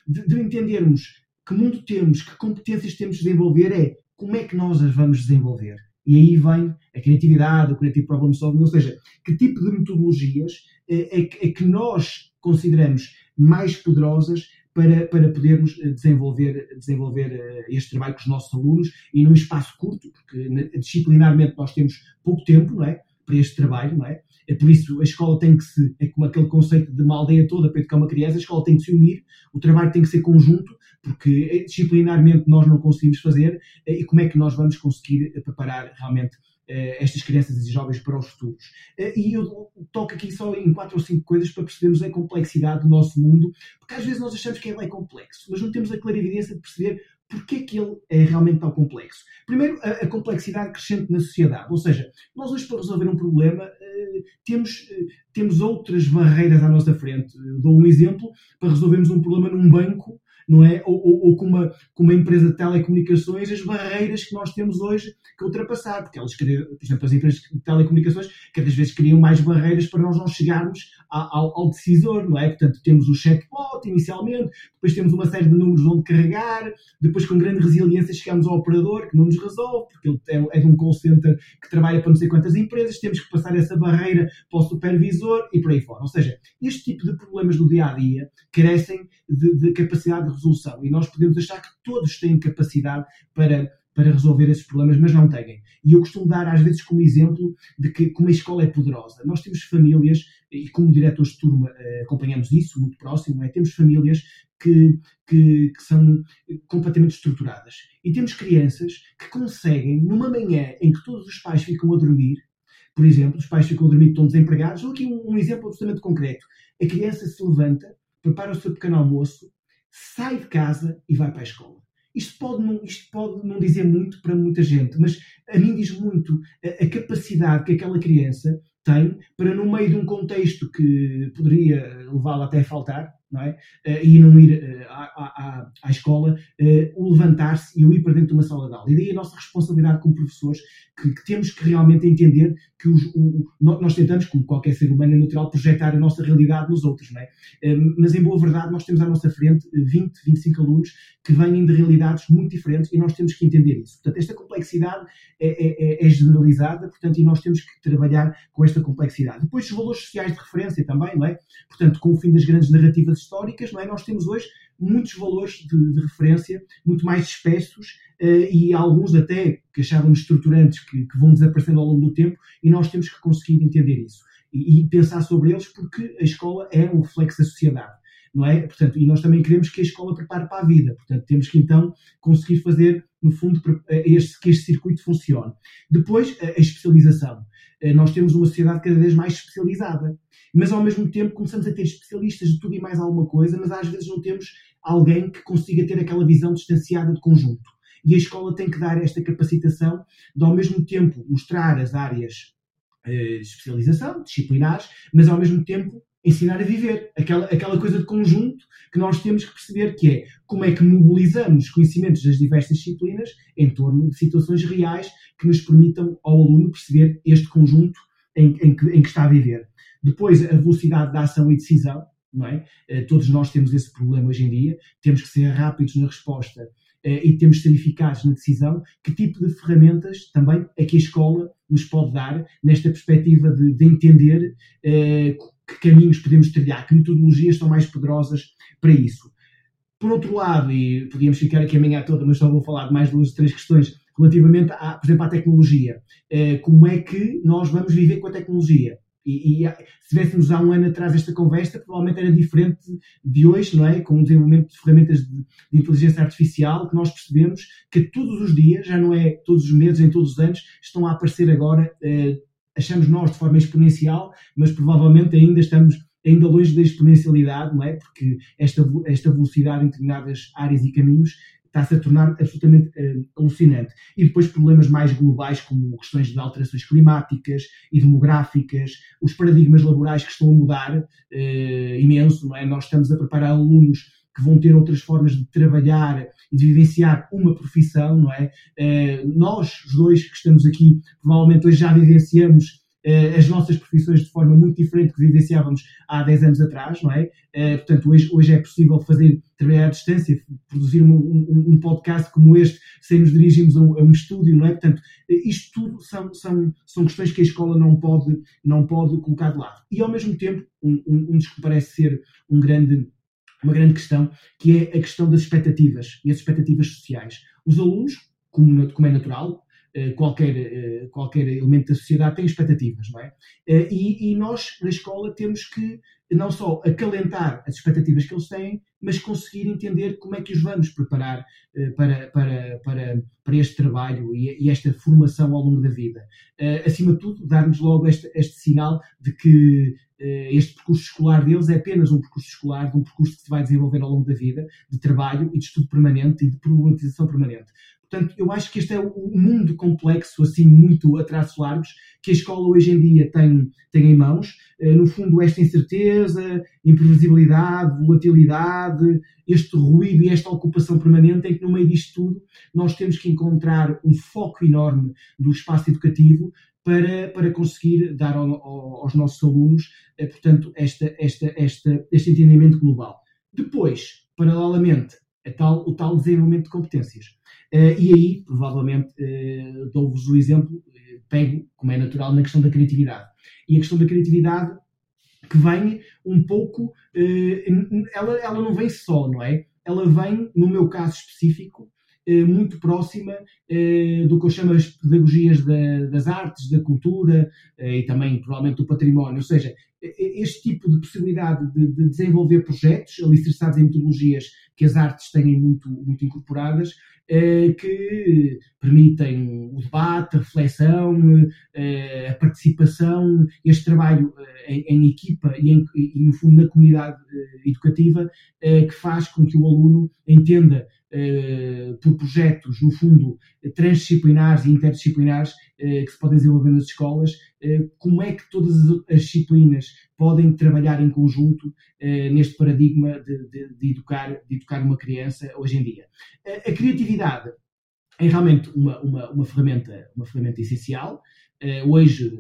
de, de entendermos que mundo temos, que competências temos de desenvolver, é como é que nós as vamos desenvolver? E aí vem a criatividade, o creative problem solving, ou seja, que tipo de metodologias é, é, que nós consideramos mais poderosas para, para podermos eh, desenvolver, desenvolver eh, este trabalho com os nossos alunos e num espaço curto, porque disciplinarmente nós temos pouco tempo, não é? para este trabalho, não é? É por isso a escola tem que se, é como aquele conceito de uma aldeia toda para educar uma criança, a escola tem que se unir, o trabalho tem que ser conjunto, porque eh, disciplinarmente nós não conseguimos fazer, eh, e como é que nós vamos conseguir eh, preparar realmente estas crianças e jovens para os futuros. E eu toco aqui só em quatro ou cinco coisas para percebermos a complexidade do nosso mundo, porque às vezes nós achamos que ele é complexo, mas não temos a clarividência de perceber Porquê que ele é realmente tão complexo? Primeiro, a, a, complexidade crescente na sociedade. Ou seja, nós hoje para resolver um problema uh, temos, uh, temos outras barreiras à nossa frente. Dou um exemplo, para resolvermos um problema num banco, não é? Ou, ou, ou, com, uma, com uma empresa de telecomunicações, as barreiras que nós temos hoje que ultrapassar, porque elas, por exemplo, as empresas de telecomunicações cada vez criam mais barreiras para nós não chegarmos ao, ao, decisor, não é? Portanto, temos o chatbot inicialmente, depois temos uma série de números onde carregar, depois com grande resiliência chegamos ao operador que não nos resolve, porque ele é, é de um call center que trabalha para não sei quantas empresas, temos que passar essa barreira para o supervisor e por aí fora. Ou seja, este tipo de problemas do dia a dia carecem de, de capacidade de resolução. E nós podemos achar que todos têm capacidade para, para resolver esses problemas, mas não têm. E eu costumo dar, às vezes, como exemplo de que como a escola é poderosa. Nós temos famílias, e como diretores de turma eh, acompanhamos isso muito próximo, é? temos famílias que, que, que, são completamente estruturadas. E temos crianças que conseguem, numa manhã em que todos os pais ficam a dormir, por exemplo, os pais ficam a dormir estão desempregados, ou aqui um, um exemplo absolutamente concreto. A criança se levanta, prepara o seu pequeno almoço, sai de casa e vai para a escola. Isto pode, não, isto pode não dizer muito para muita gente, mas a mim diz muito a, a capacidade que aquela criança tem para, no meio de um contexto que poderia levá-la até a faltar, não é? Uh, e não ir uh, à, à, à, escola, uh, o levantar-se e o ir para dentro de uma sala de aula. E daí a nossa responsabilidade como professores, que, que temos que realmente entender que os, o, nós tentamos, como qualquer ser humano é natural, projetar a nossa realidade nos outros, não é? mas em boa verdade, nós temos à nossa frente 20, 25 alunos que vêm de realidades muito diferentes e nós temos que entender isso. Portanto, esta complexidade é, é, é, é generalizada, portanto, e nós temos que trabalhar com esta complexidade. Depois, os valores sociais de referência também, não é? Portanto, com o fim das grandes narrativas históricas, não é? Nós temos hoje muitos valores de, de referência, muito mais espessos uh, e alguns até que achávamos estruturantes que, que, vão desaparecendo ao longo do tempo e nós temos que conseguir entender isso e, e pensar sobre eles porque a escola é um reflexo da sociedade. não é? Portanto, e nós também queremos que a escola prepare para a vida. Portanto, temos que então conseguir fazer, no fundo, este, que este circuito funcione. Depois, a especialização. Eh, nós temos uma sociedade cada vez mais especializada, mas ao mesmo tempo começamos a ter especialistas de tudo e mais alguma coisa, mas às vezes não temos alguém que consiga ter aquela visão distanciada de conjunto. E a escola tem que dar esta capacitação de, ao mesmo tempo, mostrar as áreas eh, de especialização, disciplinares, mas ao mesmo tempo ensinar a viver. Aquela, aquela coisa de conjunto que nós temos que perceber que é como é que mobilizamos os conhecimentos das diversas disciplinas em torno de situações reais que nos permitam ao aluno perceber este conjunto em, em, que, em que está a viver. Depois, a velocidade da ação e decisão, não é? Eh, todos nós temos esse problema hoje em dia, temos que ser rápidos na resposta eh, e temos que ser eficazes na decisão. Que tipo de ferramentas também é que a escola nos pode dar nesta perspectiva de, de entender eh, que caminhos podemos trilhar, que metodologias estão mais poderosas para isso. Por outro lado, e podíamos ficar aqui a manhã toda, mas só vou falar de mais duas ou três questões relativamente, a, por exemplo, à tecnologia. Como é que nós vamos viver com a tecnologia? E, e, se tivéssemos há um ano atrás esta conversa, provavelmente era diferente de hoje, não é? Com o desenvolvimento de ferramentas de, de, inteligência artificial, que nós percebemos que todos os dias, já não é todos os meses, em todos os anos, estão a aparecer agora eh, achamos nós de forma exponencial, mas provavelmente ainda estamos ainda longe da exponencialidade, não é? Porque esta, esta velocidade em determinadas áreas e caminhos está-se a tornar absolutamente uh, alucinante. E depois problemas mais globais, como questões de alterações climáticas e demográficas, os paradigmas laborais que estão a mudar uh, imenso, não é? Nós estamos a preparar alunos que vão ter outras formas de trabalhar e de vivenciar uma profissão, não é? Uh, nós, os dois que estamos aqui, provavelmente hoje já vivenciamos as nossas profissões de forma muito diferente que vivenciávamos há 10 anos atrás, não é? Uh, portanto, hoje, hoje é possível fazer, trabalhar à distância, produzir um, um, um podcast como este, sem nos dirigirmos a um, a um, estúdio, não é? Portanto, isto tudo são, são, são questões que a escola não pode, não pode colocar de lado. E, ao mesmo tempo, um, um, dos que parece ser um grande uma grande questão, que é a questão das expectativas e as expectativas sociais. Os alunos, como, como é natural, eh, qualquer, eh, qualquer elemento da sociedade tem expectativas, não é? Eh, e, e, nós, na escola, temos que não só acalentar as expectativas que eles têm, mas conseguir entender como é que os vamos preparar para, para, para, para este trabalho e, e esta formação ao longo da vida. Acima de tudo, dar-nos logo este, este sinal de que este percurso escolar deles é apenas um percurso escolar, de um percurso que se vai desenvolver ao longo da vida, de trabalho e de estudo permanente e de problematização permanente. Portanto, eu acho que este é o mundo complexo, assim, muito a traços largos, que a escola hoje em dia tem, tem em mãos. Eh, no fundo, esta incerteza, imprevisibilidade, volatilidade, este ruído e esta ocupação permanente, em que no meio disto tudo nós temos que encontrar um foco enorme do espaço educativo para, para conseguir dar ao, ao, aos nossos alunos, eh, portanto, esta, esta, esta, este entendimento global. Depois, paralelamente, tal, o tal desenvolvimento de competências. Uh, e aí, provavelmente, uh, dou-vos o exemplo, uh, pego, como é natural, na questão da criatividade. E a questão da criatividade que vem um pouco, ela, ela não vem só, não é? Ela vem, no meu caso específico, muito próxima do que eu chamo as pedagogias da, das artes, da cultura e também, provavelmente, do património. Ou seja, este tipo de possibilidade de, de desenvolver projetos alicerçados em metodologias que as artes têm muito, muito incorporadas, eh, que permitem o debate, a reflexão, eh, a participação, este trabalho eh, em, em equipa e, em, e, no fundo, na comunidade educativa, que faz com que o aluno entenda por projetos, no fundo, transdisciplinares e interdisciplinares que se podem desenvolver nas escolas, como é que todas as disciplinas podem trabalhar em conjunto neste paradigma de, de, de, educar, de educar uma criança hoje em dia. A criatividade é realmente uma, uma, uma, ferramenta, uma ferramenta essencial. Uh, hoje,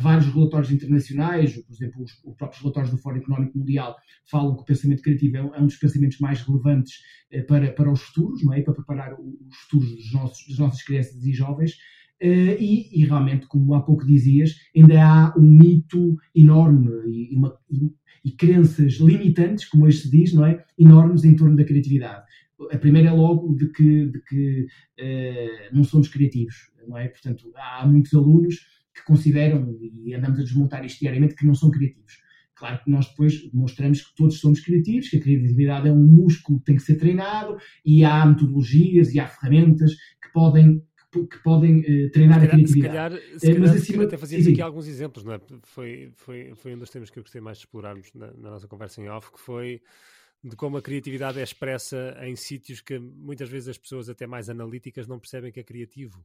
vários relatórios internacionais, por exemplo, os, os, próprios relatórios do Fórum Económico Mundial, falam que o pensamento criativo é um, é um dos pensamentos mais relevantes uh, para, para os futuros, não é? para preparar os futuros dos nossos, das nossas crianças e jovens. E, e, realmente, como há pouco dizias, ainda há um mito enorme e, uma, e, e crenças limitantes, como hoje se diz, não é? enormes em torno da criatividade a primeira é logo de que, de que uh, não somos criativos, não é? Portanto, há muitos alunos que consideram, e andamos a desmontar isto diariamente, que não são criativos. claro que nós depois demonstramos que todos somos criativos, que a criatividade é um músculo que tem que ser treinado e há metodologias e há ferramentas que podem que podem uh, treinar calhar, a criatividade. Se calhar, se calhar, mas acima, até fazíamos aqui alguns exemplos, não é? Foi, foi, foi um dos temas que eu gostei mais de explorarmos na, na nossa conversa em off, que foi de como a criatividade é expressa em sítios que muitas vezes as pessoas até mais analíticas não percebem que é criativo.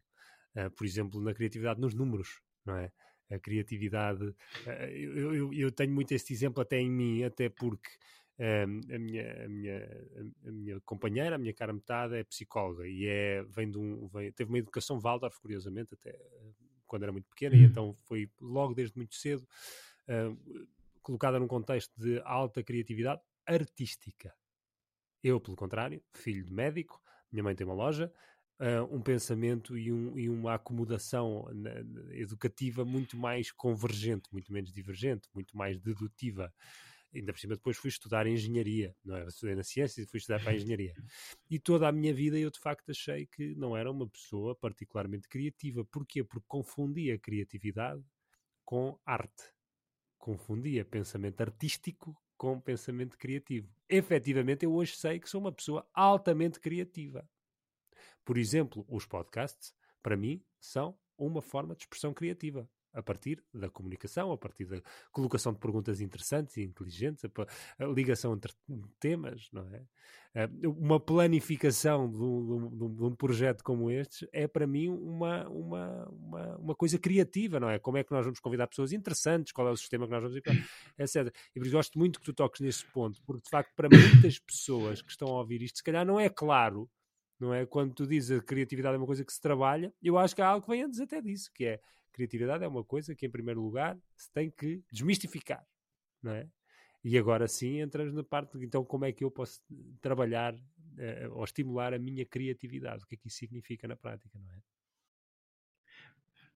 Uh, por exemplo, na criatividade nos números, não é? A criatividade. Uh, eu, eu, eu, tenho muito este exemplo até em mim, até porque uh, a, minha, a, minha, a minha companheira, a minha cara metade, é psicóloga e é, vem de um. Vem, teve uma educação Waldorf, curiosamente, até quando era muito pequena, e uhum. então foi logo desde muito cedo colocada num contexto de alta criatividade, artística. Eu, pelo contrário, filho de médico, minha mãe tem uma loja, uh, um pensamento e, um, e uma acomodação na, educativa muito mais convergente, muito menos divergente, muito mais dedutiva. Ainda por cima, depois fui estudar engenharia, não é? Estudei na ciência e fui estudar para a engenharia. [laughs] E toda a minha vida eu, de facto, achei que não era uma pessoa particularmente criativa. Porquê? Porque confundia criatividade com arte. Confundia pensamento artístico com pensamento criativo. Efetivamente, eu hoje sei que sou uma pessoa altamente criativa. Por exemplo, os podcasts, para mim, são uma forma de expressão criativa a partir da comunicação, a partir da colocação de perguntas interessantes e inteligentes, a, a ligação entre temas, não é? Uma planificação de um, de, um, projeto como este é para mim uma, uma, uma, uma, coisa criativa, não é? Como é que nós vamos convidar pessoas interessantes, qual é o sistema que nós vamos ir, etc. E por isso gosto muito que tu toques nesse ponto, porque de facto para muitas pessoas que estão a ouvir isto, se calhar não é claro não é? Quando tu dizes a criatividade é uma coisa que se trabalha, eu acho que há algo que vem antes até disso, que é criatividade é uma coisa que, em primeiro lugar, se tem que desmistificar, não é? E agora sim entramos na parte de então como é que eu posso trabalhar uh, ou estimular a minha criatividade, o que é que isso significa na prática, não é?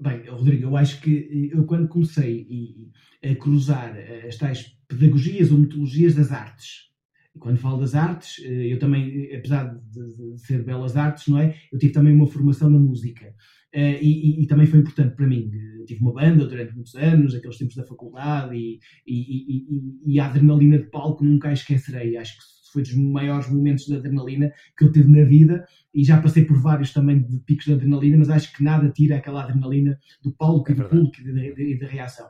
Bem, Rodrigo, eu acho que eu quando comecei a cruzar as tais pedagogias ou metodologias das artes, e quando falo das artes, eh, eu também, apesar de, de ser belas artes, não é? Eu tive também uma formação na música. Uh, e, e, e, também foi importante para mim. Uh, tive uma banda durante muitos anos, aqueles tempos da faculdade, e, e, a adrenalina de palco nunca a esquecerei. Acho que foi dos maiores momentos de adrenalina que eu tive na vida, e já passei por vários também de picos de adrenalina, mas acho que nada tira aquela adrenalina do palco é e do público e da reação,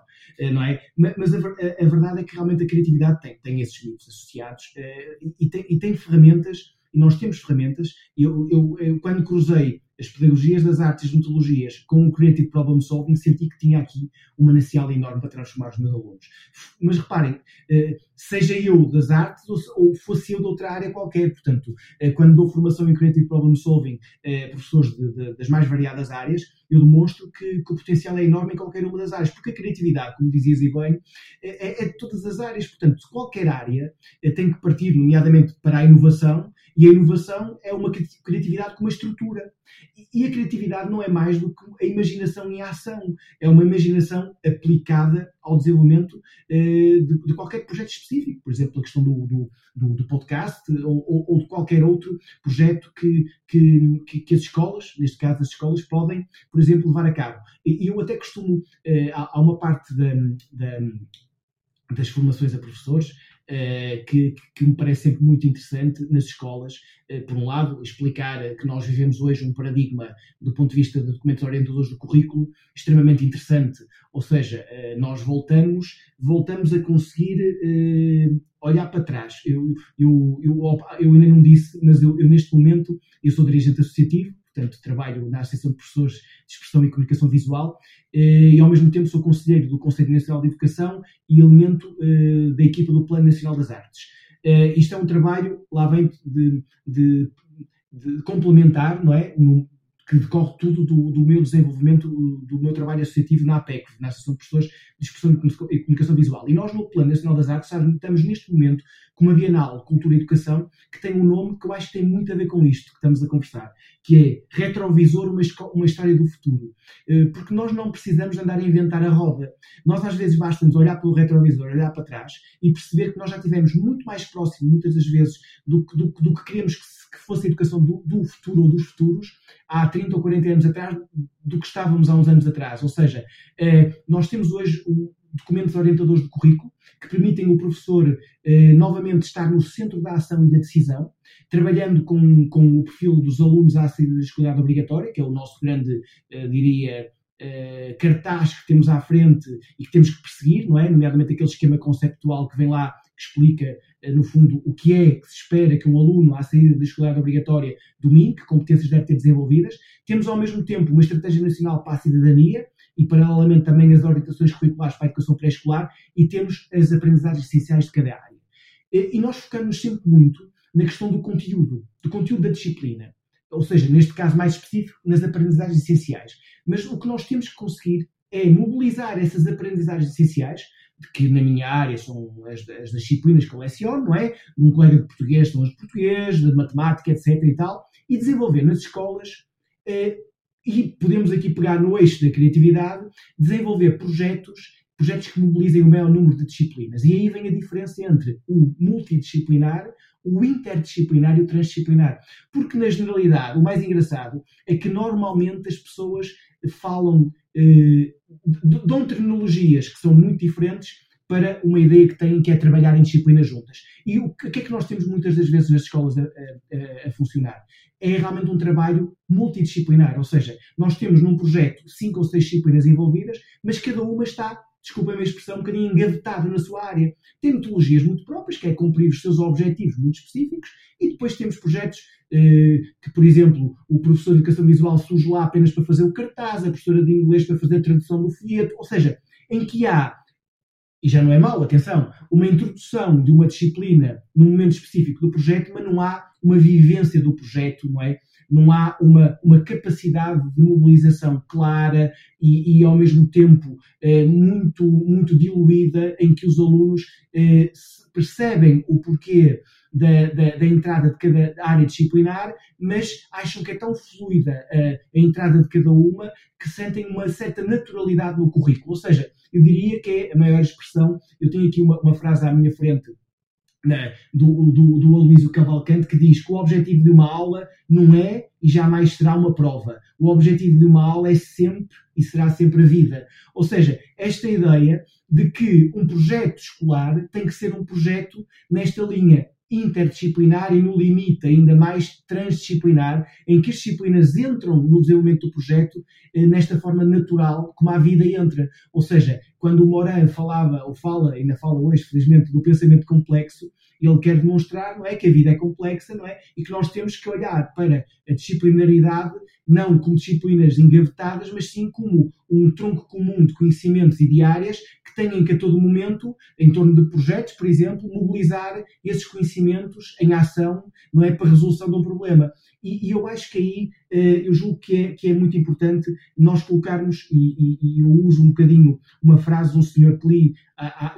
não é? Mas, a, a, verdade é que realmente a criatividade tem, tem esses mitos associados e tem, e, tem, ferramentas, e nós temos ferramentas. Eu, eu, eu quando cruzei as pedagogias das artes e metodologias com o Creative Problem Solving, senti que tinha aqui um manancial enorme para transformar os meus alunos. Mas reparem, eh, seja eu das artes ou fosse eu de outra área qualquer, portanto, eh, quando dou formação em Creative Problem Solving a eh, professores de, de, das mais variadas áreas, eu demonstro que, que, o potencial é enorme em qualquer uma das áreas, porque a criatividade, como dizias e bem, é, é de todas as áreas, portanto, qualquer área tem que partir, nomeadamente, para a inovação, e a inovação é uma criatividade com uma estrutura. E a criatividade não é mais do que a imaginação em ação. É uma imaginação aplicada ao desenvolvimento eh, de, qualquer projeto específico. Por exemplo, a questão do, do, do, do podcast ou, ou, ou, de qualquer outro projeto que, que, que, que, as escolas, neste caso as escolas, podem, por exemplo, levar a cabo. E eu até costumo, eh, há, há, uma parte da, da, das formações a professores que, que, me parece sempre muito interessante nas escolas. Uh, por um lado, explicar que nós vivemos hoje um paradigma, do ponto de vista de documentos orientadores do currículo, extremamente interessante. Ou seja, nós voltamos, voltamos a conseguir olhar para trás. Eu, eu, eu, eu, ainda não disse, mas eu, eu neste momento eu sou dirigente associativo portanto, trabalho na Associação de Professores de Expressão e Comunicação Visual eh, e, ao mesmo tempo, sou conselheiro do Conselho Nacional de Educação e elemento eh, da equipa do Plano Nacional das Artes. Eh, isto é um trabalho, lá vem, de, de, de complementar, não é? Que decorre tudo do, do, meu desenvolvimento, do meu trabalho associativo na APEC, na Associação de Professores de Expressão e Comunicação Visual. E nós, no Plano Nacional das Artes, estamos neste momento com uma Bienal Cultura e Educação que tem um nome que eu acho que tem muito a ver com isto que estamos a conversar, que é Retrovisor, uma, uma história do futuro. Eh, porque nós não precisamos andar a inventar a roda. Nós, às vezes, basta-nos olhar pelo retrovisor, olhar para trás e perceber que nós já estivemos muito mais próximo, muitas das vezes, do, do, do que queríamos que, que fosse a educação do, do futuro ou dos futuros, há 30 ou 40 anos atrás do que estávamos há uns anos atrás. Ou seja, eh, nós temos hoje documentos orientadores de currículo que permitem o professor eh, novamente estar no centro da ação e da decisão, trabalhando com, com o perfil dos alunos à saída da escolaridade obrigatória, que é o nosso grande, eh, diria, eh, cartaz que temos à frente e que temos que perseguir, não é? Nomeadamente aquele esquema conceptual que vem lá, que explica, no fundo, o que é que se espera que um aluno, à saída da escolaridade obrigatória, domine, que competências deve ter desenvolvidas. Temos, ao mesmo tempo, uma Estratégia Nacional para a Cidadania, e, paralelamente, também as orientações curriculares para a educação pré-escolar e temos as aprendizagens essenciais de cada área. E nós focamos sempre muito na questão do conteúdo, do conteúdo da disciplina. Ou seja, neste caso mais específico, nas aprendizagens essenciais. Mas o que nós temos que conseguir é mobilizar essas aprendizagens essenciais, que na minha área são as, as disciplinas que eu leciono, não é? Num colega de português são as de português, de matemática, etc. e tal, e desenvolver nas escolas eh, e podemos aqui pegar no eixo da criatividade, desenvolver projetos, projetos que mobilizem o maior número de disciplinas. E aí vem a diferença entre o multidisciplinar, o interdisciplinar e o transdisciplinar. Porque, na generalidade, o mais engraçado é que normalmente as pessoas falam, eh, dão terminologias que são muito diferentes para uma ideia que têm, que é trabalhar em disciplinas juntas. E o que é que nós temos muitas das vezes nas escolas a, a, a, funcionar? É realmente um trabalho multidisciplinar, ou seja, nós temos num projeto cinco ou seis disciplinas envolvidas, mas cada uma está, desculpem a minha expressão, um bocadinho engavetada na sua área. Tem metodologias muito próprias, que é cumprir os seus objetivos muito específicos, e depois temos projetos eh, que, por exemplo, o professor de Educação Visual surge lá apenas para fazer o cartaz, a professora de Inglês para fazer a tradução do folheto, ou seja, em que há e já não é mau, atenção, uma introdução de uma disciplina num momento específico do projeto, mas não há uma vivência do projeto, não é? Não há uma, uma capacidade de mobilização clara e, e ao mesmo tempo eh, muito, muito diluída em que os alunos eh, percebem o porquê da, da, da, entrada de cada área disciplinar, mas acham que é tão fluida a, a entrada de cada uma que sentem uma certa naturalidade no currículo. Ou seja, eu diria que é a maior expressão. Eu tenho aqui uma, uma frase à minha frente né, do, do, do Cavalcante que diz que o objetivo de uma aula não é e jamais será uma prova. O objetivo de uma aula é sempre e será sempre a vida. Ou seja, esta ideia de que um projeto escolar tem que ser um projeto nesta linha interdisciplinar e no limite ainda mais transdisciplinar, em que as disciplinas entram no desenvolvimento do projeto eh, nesta forma natural como a vida entra. Ou seja, quando o Morin falava, ou fala, ainda fala hoje, felizmente, do pensamento complexo, ele quer demonstrar não é, que a vida é complexa não é, e que nós temos que olhar para a disciplinaridade não como disciplinas engavetadas, mas sim como um tronco comum de conhecimentos e de áreas que tenham que a todo momento, em torno de projetos, por exemplo, mobilizar esses conhecimentos em ação, não é, para a resolução de um problema. E, e eu acho que aí eh, eu julgo que é, que é muito importante nós colocarmos, e, e, e eu uso um bocadinho uma frase de um senhor que li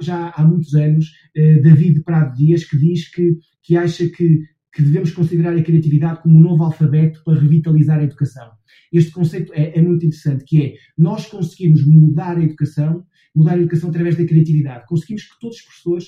já há muitos anos, eh, David Prado Dias, que diz que, que acha que que devemos considerar a criatividade como um novo alfabeto para revitalizar a educação. Este conceito é, é, muito interessante, que é nós conseguimos mudar a educação, mudar a educação através da criatividade. Conseguimos que todos os professores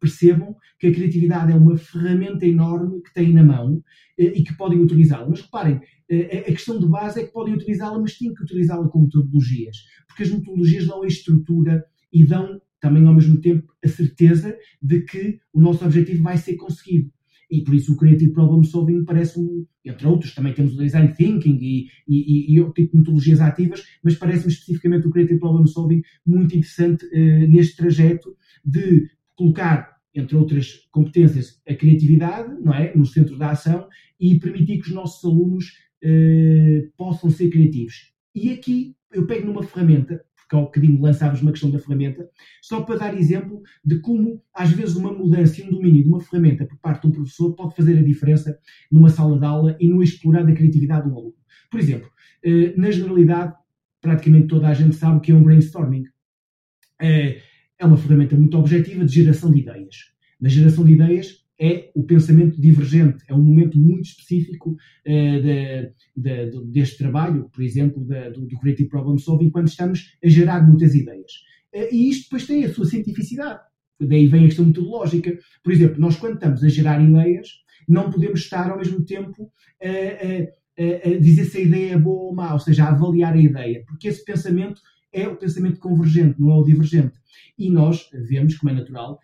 percebam que a criatividade é uma ferramenta enorme que têm na mão eh, e que podem utilizá-la. Mas reparem, eh, a questão de base é que podem utilizá-la, mas têm que utilizá-la com metodologias, porque as metodologias dão a estrutura e dão também ao mesmo tempo a certeza de que o nosso objetivo vai ser conseguido e por isso o Creative Problem Solving parece-me, entre outros, também temos o Design Thinking e, e, e outro tipo de metodologias ativas, mas parece-me especificamente o Creative Problem Solving muito interessante neste trajeto de colocar, entre outras competências, a criatividade não é? no centro da ação e permitir que os nossos alunos uh, possam ser criativos. E aqui eu pego numa ferramenta que há um bocadinho lançámos uma questão da ferramenta, só para dar exemplo de como, às vezes, uma mudança e um domínio de uma ferramenta por parte de um professor pode fazer a diferença numa sala de aula e no explorar da criatividade de um aluno. Por exemplo, eh, na generalidade, praticamente toda a gente sabe o que é um brainstorming. Eh, é uma ferramenta muito objetiva de geração de ideias. Na geração de ideias, é o pensamento divergente, é um momento muito específico uh, de, de, deste trabalho, por exemplo, de, do, do, Creative Problem Solving, quando estamos a gerar muitas ideias. Uh, e isto depois tem a sua cientificidade. Daí vem a questão metodológica. Por exemplo, nós quando estamos a gerar ideias, não podemos estar ao mesmo tempo a, a, a dizer se a ideia é boa ou má, ou seja, a avaliar a ideia, porque esse pensamento é o pensamento convergente, não é o divergente. E nós vemos, como é natural,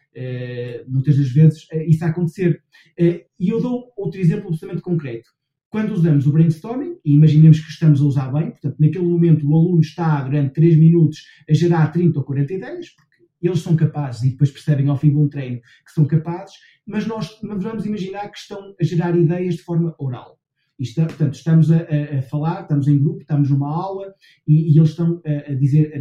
muitas das vezes isso a acontecer. E eu dou outro exemplo absolutamente concreto. Quando usamos o brainstorming, e imaginemos que estamos a usar bem, portanto, naquele momento o aluno está durante 3 minutos a gerar 30 ou 40 ideias, porque eles são capazes e depois percebem ao fim de um treino que são capazes, mas nós vamos imaginar que estão a gerar ideias de forma oral. Está, portanto, estamos a, a, a, falar, estamos em grupo, estamos numa aula e, e eles estão a, a dizer,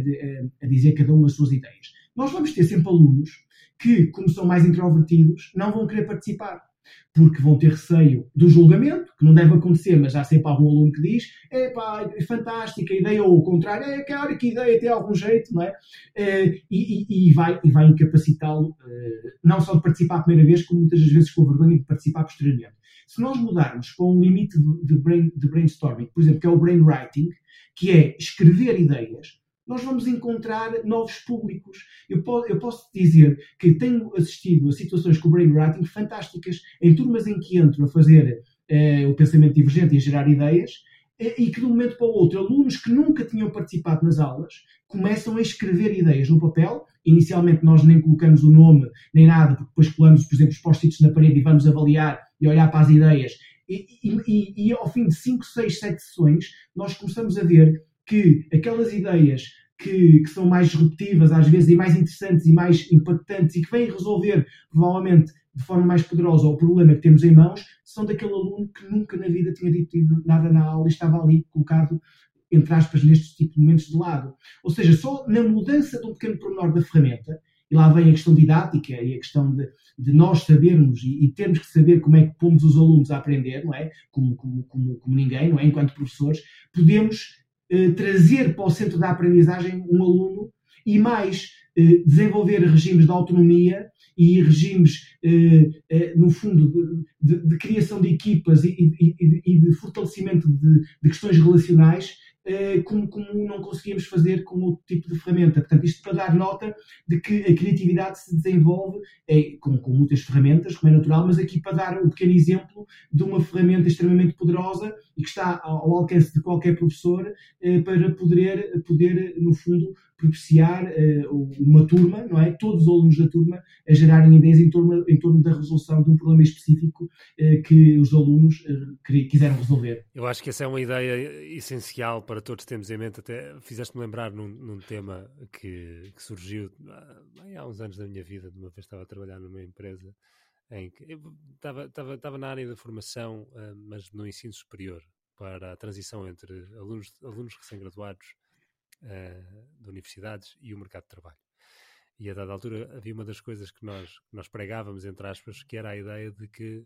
a, dizer cada uma as suas ideias. Nós vamos ter sempre alunos que, como são mais introvertidos, não vão querer participar porque vão ter receio do julgamento, que não deve acontecer, mas há sempre algum aluno que diz: é pá, é fantástica a ideia, ou o contrário, é cara, que ideia tem algum jeito, não é? Eh, e, e, e vai, e vai incapacitá-lo, eh, não só de participar a primeira vez, como muitas das vezes com vergonha de participar posteriormente. Se nós mudarmos para um limite de, brain, de brainstorming, por exemplo, que é o brainwriting, que é escrever ideias, nós vamos encontrar novos públicos. Eu, eu posso dizer que tenho assistido a situações com o brainwriting fantásticas, em turmas em que entro a fazer eh, o pensamento divergente e a gerar ideias, eh, e que de um momento para o outro, alunos que nunca tinham participado nas aulas começam a escrever ideias no papel. Inicialmente nós nem colocamos o nome nem nada, porque depois colamos, por exemplo, os post-its na parede e vamos avaliar e olhar para as ideias. E, e, e, e ao fim de 5, 6, 7 sessões, nós começamos a ver que aquelas ideias que, que, são mais disruptivas, às vezes, e mais interessantes e mais impactantes e que vêm resolver, provavelmente, de forma mais poderosa o problema que temos em mãos, são daquele aluno que nunca na vida tinha dito nada na aula e estava ali colocado, entre aspas, nestes tipos de momentos de lado. Ou seja, só na mudança de um pequeno pormenor da ferramenta, e lá vem a questão didática e a questão de, de nós sabermos e, e, termos que saber como é que pomos os alunos a aprender, não é? Como, como, como, como ninguém, não é? Enquanto professores, podemos eh, trazer para o centro da aprendizagem um aluno e mais eh, desenvolver regimes de autonomia e regimes, eh, no fundo, de, de, de, criação de equipas e, e, e de fortalecimento de, questões relacionais eh, como, como não conseguíamos fazer com outro tipo de ferramenta. Portanto, isto para dar nota de que a criatividade se desenvolve é, com, com muitas ferramentas, como é natural, mas aqui para dar um pequeno exemplo de uma ferramenta extremamente poderosa e que está ao, ao alcance de qualquer professor eh, para poder, poder, no fundo, propiciar uh, uma turma, não é? Todos os alunos da turma a gerarem ideias em torno, em torno da resolução de um problema específico uh, que os alunos uh, quiseram resolver. Eu acho que essa é uma ideia essencial para todos termos em mente. Até fizeste-me lembrar num, num tema que, que surgiu há uns anos da minha vida, de uma vez estava a trabalhar numa empresa em que estava, estava, estava na área da formação, mas no ensino superior, para a transição entre alunos, alunos recém-graduados uh, de universidades e o mercado de trabalho. E a dada altura havia uma das coisas que nós, nós pregávamos, entre aspas, que era a ideia de que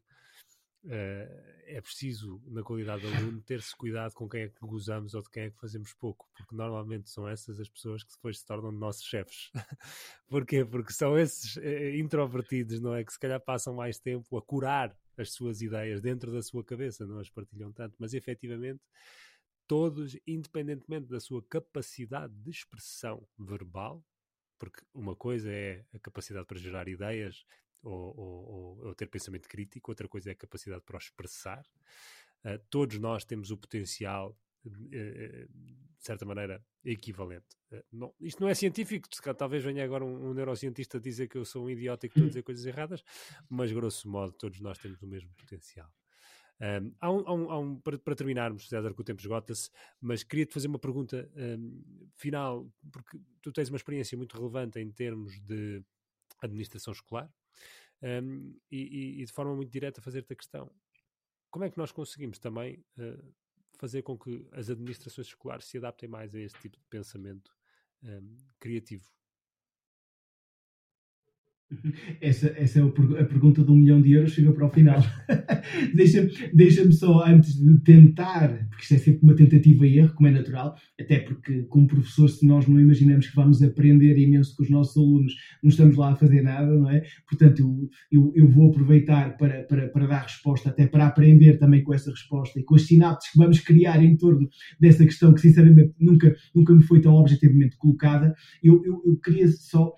uh, é preciso, na qualidade de aluno, ter-se cuidado com quem é que gozamos ou de quem é que fazemos pouco, porque normalmente são essas as pessoas que depois se tornam nossos chefes. [laughs] Porquê? Porque são esses uh, introvertidos, não é? Que se calhar passam mais tempo a curar as suas ideias dentro da sua cabeça, não as partilham tanto, mas efetivamente todos, independentemente da sua capacidade de expressão verbal, porque uma coisa é a capacidade para gerar ideias ou, ou, ou ter pensamento crítico, outra coisa é a capacidade para expressar. Uh, todos nós temos o potencial, uh, de certa maneira, equivalente. Uh, não, isto não é científico, talvez venha agora um, um, neurocientista dizer que eu sou um idiota e que estou a dizer coisas erradas, mas grosso modo todos nós temos o mesmo potencial. Um, há um, há um, há um para, para, terminarmos, César, que o tempo esgota-se, mas queria-te fazer uma pergunta final, porque tu tens uma experiência muito relevante em termos de administração escolar e, e, de forma muito direta fazer-te a questão: como é que nós conseguimos também uh, fazer com que as administrações escolares se adaptem mais a este tipo de pensamento criativo? Essa, essa é a pergunta de um milhão de euros, chega para o final. [laughs] Deixa-me deixa só, antes de tentar, porque isto é sempre uma tentativa e erro, como é natural, até porque, como professor, se nós não imaginamos que vamos aprender imenso com os nossos alunos, não estamos lá a fazer nada, não é? Portanto, eu, eu, eu vou aproveitar para, para, para dar resposta, até para aprender também com essa resposta e com as sinapses que vamos criar em torno dessa questão que, sinceramente, nunca, nunca me foi tão objetivamente colocada. Eu, eu, eu queria só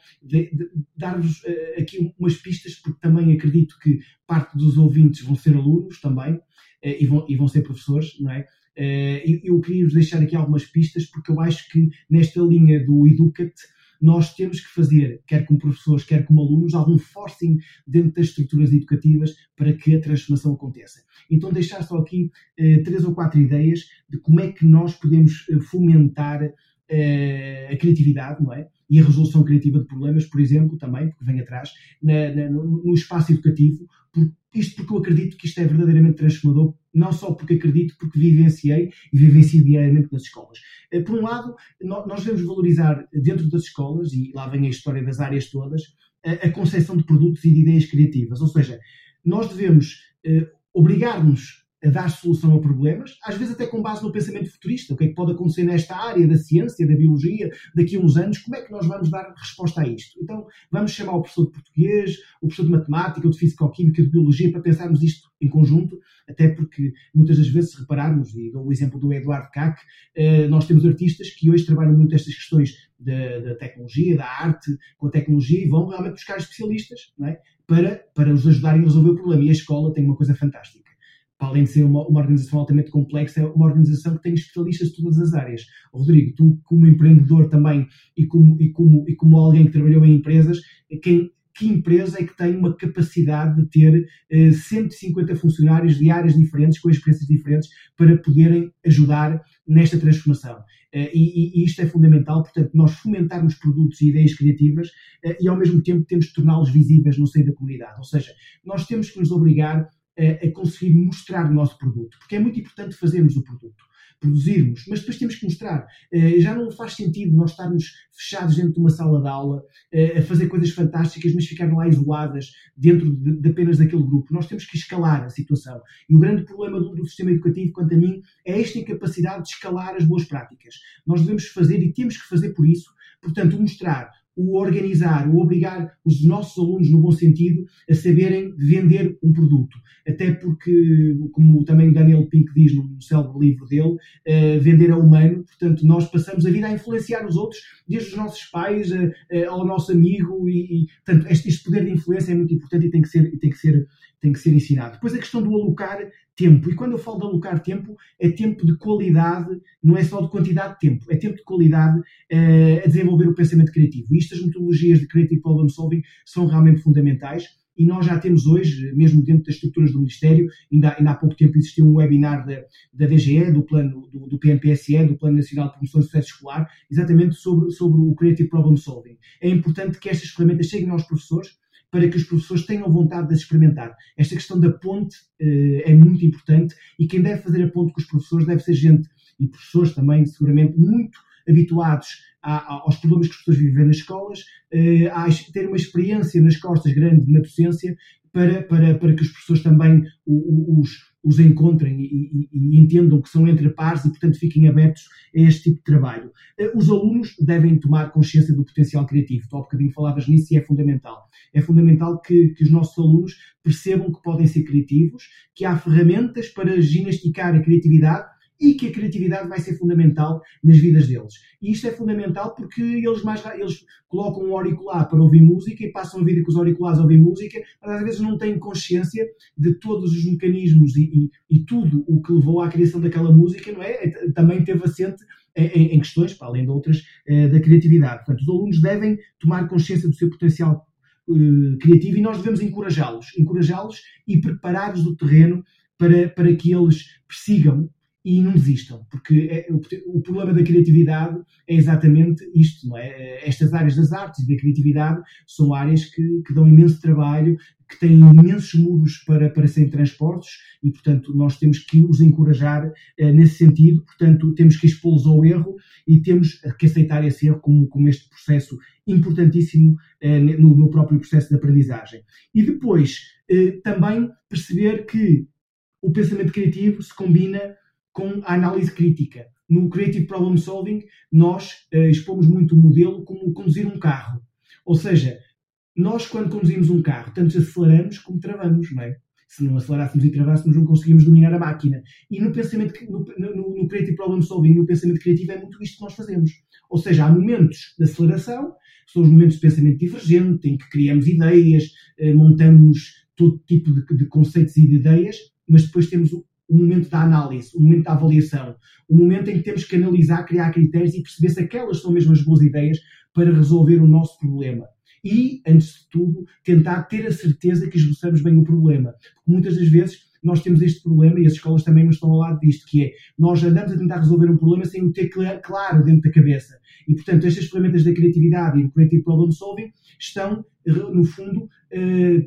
dar-vos. Uh, aqui umas pistas, porque também acredito que parte dos ouvintes vão ser alunos também, eh, e vão, e vão ser professores, não é? eu queria vos deixar aqui algumas pistas, porque eu acho que nesta linha do Educate nós temos que fazer, quer como professores, quer como alunos, algum forcing dentro das estruturas educativas para que a transformação aconteça. Então, deixar só aqui eh, três ou quatro ideias de como é que nós podemos eh, fomentar eh, a criatividade, não é? E a resolução criativa de problemas, por exemplo, também, porque vem atrás, na, na, no, no, espaço educativo, por, isto porque eu acredito que isto é verdadeiramente transformador, não só porque acredito, porque vivenciei e vivencio diariamente nas escolas. Eh, por um lado, nós devemos valorizar dentro das escolas, e lá vem a história das áreas todas, a, a concepção de produtos e de ideias criativas. Ou seja, nós devemos eh, obrigar-nos a dar solução a problemas, às vezes até com base no pensamento futurista. O que é que pode acontecer nesta área da ciência, da biologia, daqui a uns anos? Como é que nós vamos dar resposta a isto? Então, vamos chamar o professor de português, o professor de matemática, o de físico-química, de biologia, para pensarmos isto em conjunto, até porque muitas das vezes, se repararmos, e dou o exemplo do Eduardo Cac, eh, nós temos artistas que hoje trabalham muito estas questões da, da, tecnologia, da arte com a tecnologia e vão realmente buscar especialistas é? para, para os ajudarem a resolver o problema. E a escola tem uma coisa fantástica para além de ser uma, uma, organização altamente complexa, é uma organização que tem especialistas de todas as áreas. Rodrigo, tu como empreendedor também e como, e como, e como alguém que trabalhou em empresas, quem, que empresa é que tem uma capacidade de ter eh, 150 funcionários de áreas diferentes, com experiências diferentes, para poderem ajudar nesta transformação? Eh, e, e, isto é fundamental, portanto, nós fomentarmos produtos e ideias criativas eh, e, ao mesmo tempo, temos de torná-los visíveis no seio da comunidade. Ou seja, nós temos que nos obrigar a, a conseguir mostrar o nosso produto, porque é muito importante fazermos o produto produzirmos, mas depois temos que mostrar. Uh, já não faz sentido nós estarmos fechados dentro de uma sala de aula uh, a fazer coisas fantásticas, mas ficarem lá isoladas dentro de, apenas daquele grupo. Nós temos que escalar a situação. E o grande problema do, sistema educativo, quanto a mim, é esta incapacidade de escalar as boas práticas. Nós devemos fazer e temos que fazer por isso, portanto, mostrar o organizar, o obrigar os nossos alunos, no bom sentido, a saberem vender um produto. Até porque, como também Daniel Pink diz no célebre livro dele, uh, vender é humano, portanto, nós passamos a vida a influenciar os outros, desde os nossos pais uh, uh, ao nosso amigo, e, e portanto, este, este, poder de influência é muito importante e tem que ser, tem que ser, tem que ser ensinado. Depois a questão do alocar tempo. E quando eu falo de alocar tempo, é tempo de qualidade, não é só de quantidade de tempo, é tempo de qualidade uh, a desenvolver o pensamento criativo. E estas metodologias de Creative Problem Solving são realmente fundamentais. E nós já temos hoje, mesmo dentro das estruturas do Ministério, ainda, ainda há pouco tempo existiu um webinar da, da DGE, do plano do, do PNPSE, do Plano Nacional de Promoção do Sucesso Escolar, exatamente sobre, sobre o Creative Problem Solving. É importante que estas ferramentas cheguem aos professores, para que os professores tenham vontade de experimentar. Esta questão da ponte uh, é muito importante e quem deve fazer a ponte com os professores deve ser gente, e professores também, seguramente, muito habituados a, a, aos problemas que os professores vivem nas escolas, uh, a ter uma experiência nas costas grande na docência para, para, para que os professores também os, os encontrem e, e, e, entendam que são entre pares e, portanto, fiquem abertos a este tipo de trabalho. Eh, os alunos devem tomar consciência do potencial criativo. Tu há bocadinho falavas nisso e é fundamental. É fundamental que, que os nossos alunos percebam que podem ser criativos, que há ferramentas para ginasticar a criatividade e que a criatividade vai ser fundamental nas vidas deles. E isto é fundamental porque eles, mais, eles colocam um auricular para ouvir música e passam a vida com os auriculares a ouvir música, mas às vezes não têm consciência de todos os mecanismos e, e, e tudo o que levou à criação daquela música, não é? é também teve assente em, em questões, para além de outras, eh, da criatividade. Portanto, os alunos devem tomar consciência do seu potencial eh, criativo e nós devemos encorajá-los, encorajá-los e preparar-los o terreno para, para que eles persigam e não desistam, porque é, o, o, problema da criatividade é exatamente isto, não é? Estas áreas das artes e da criatividade são áreas que, que dão imenso trabalho, que têm imensos muros para, para serem transportes e, portanto, nós temos que os encorajar eh, nesse sentido, portanto, temos que expô-los ao erro e temos que aceitar esse erro como, como este processo importantíssimo eh, no, no próprio processo de aprendizagem. E depois, eh, também perceber que o pensamento criativo se combina com a análise crítica. No Creative Problem Solving, nós uh, expomos muito o modelo como conduzir um carro. Ou seja, nós, quando conduzimos um carro, tanto aceleramos como travamos, não é? Se não acelerássemos e travássemos, não conseguíamos dominar a máquina. E no pensamento, no, no, no Creative Problem Solving, no pensamento criativo, é muito isto que nós fazemos. Ou seja, há momentos de aceleração, são os momentos de pensamento divergente, em que criamos ideias, eh, montamos todo tipo de, de conceitos e de ideias, mas depois temos o momento da análise, o momento da avaliação, o momento em que temos que analisar, criar critérios e perceber se aquelas são mesmo as boas ideias para resolver o nosso problema. E, antes de tudo, tentar ter a certeza que esboçamos bem o problema. Porque muitas das vezes nós temos este problema e as escolas também nos estão ao lado disto, que é nós andamos a tentar resolver um problema sem o ter claro dentro da cabeça. E, portanto, estas ferramentas da criatividade e do Creative Problem Solving estão, no fundo, eh,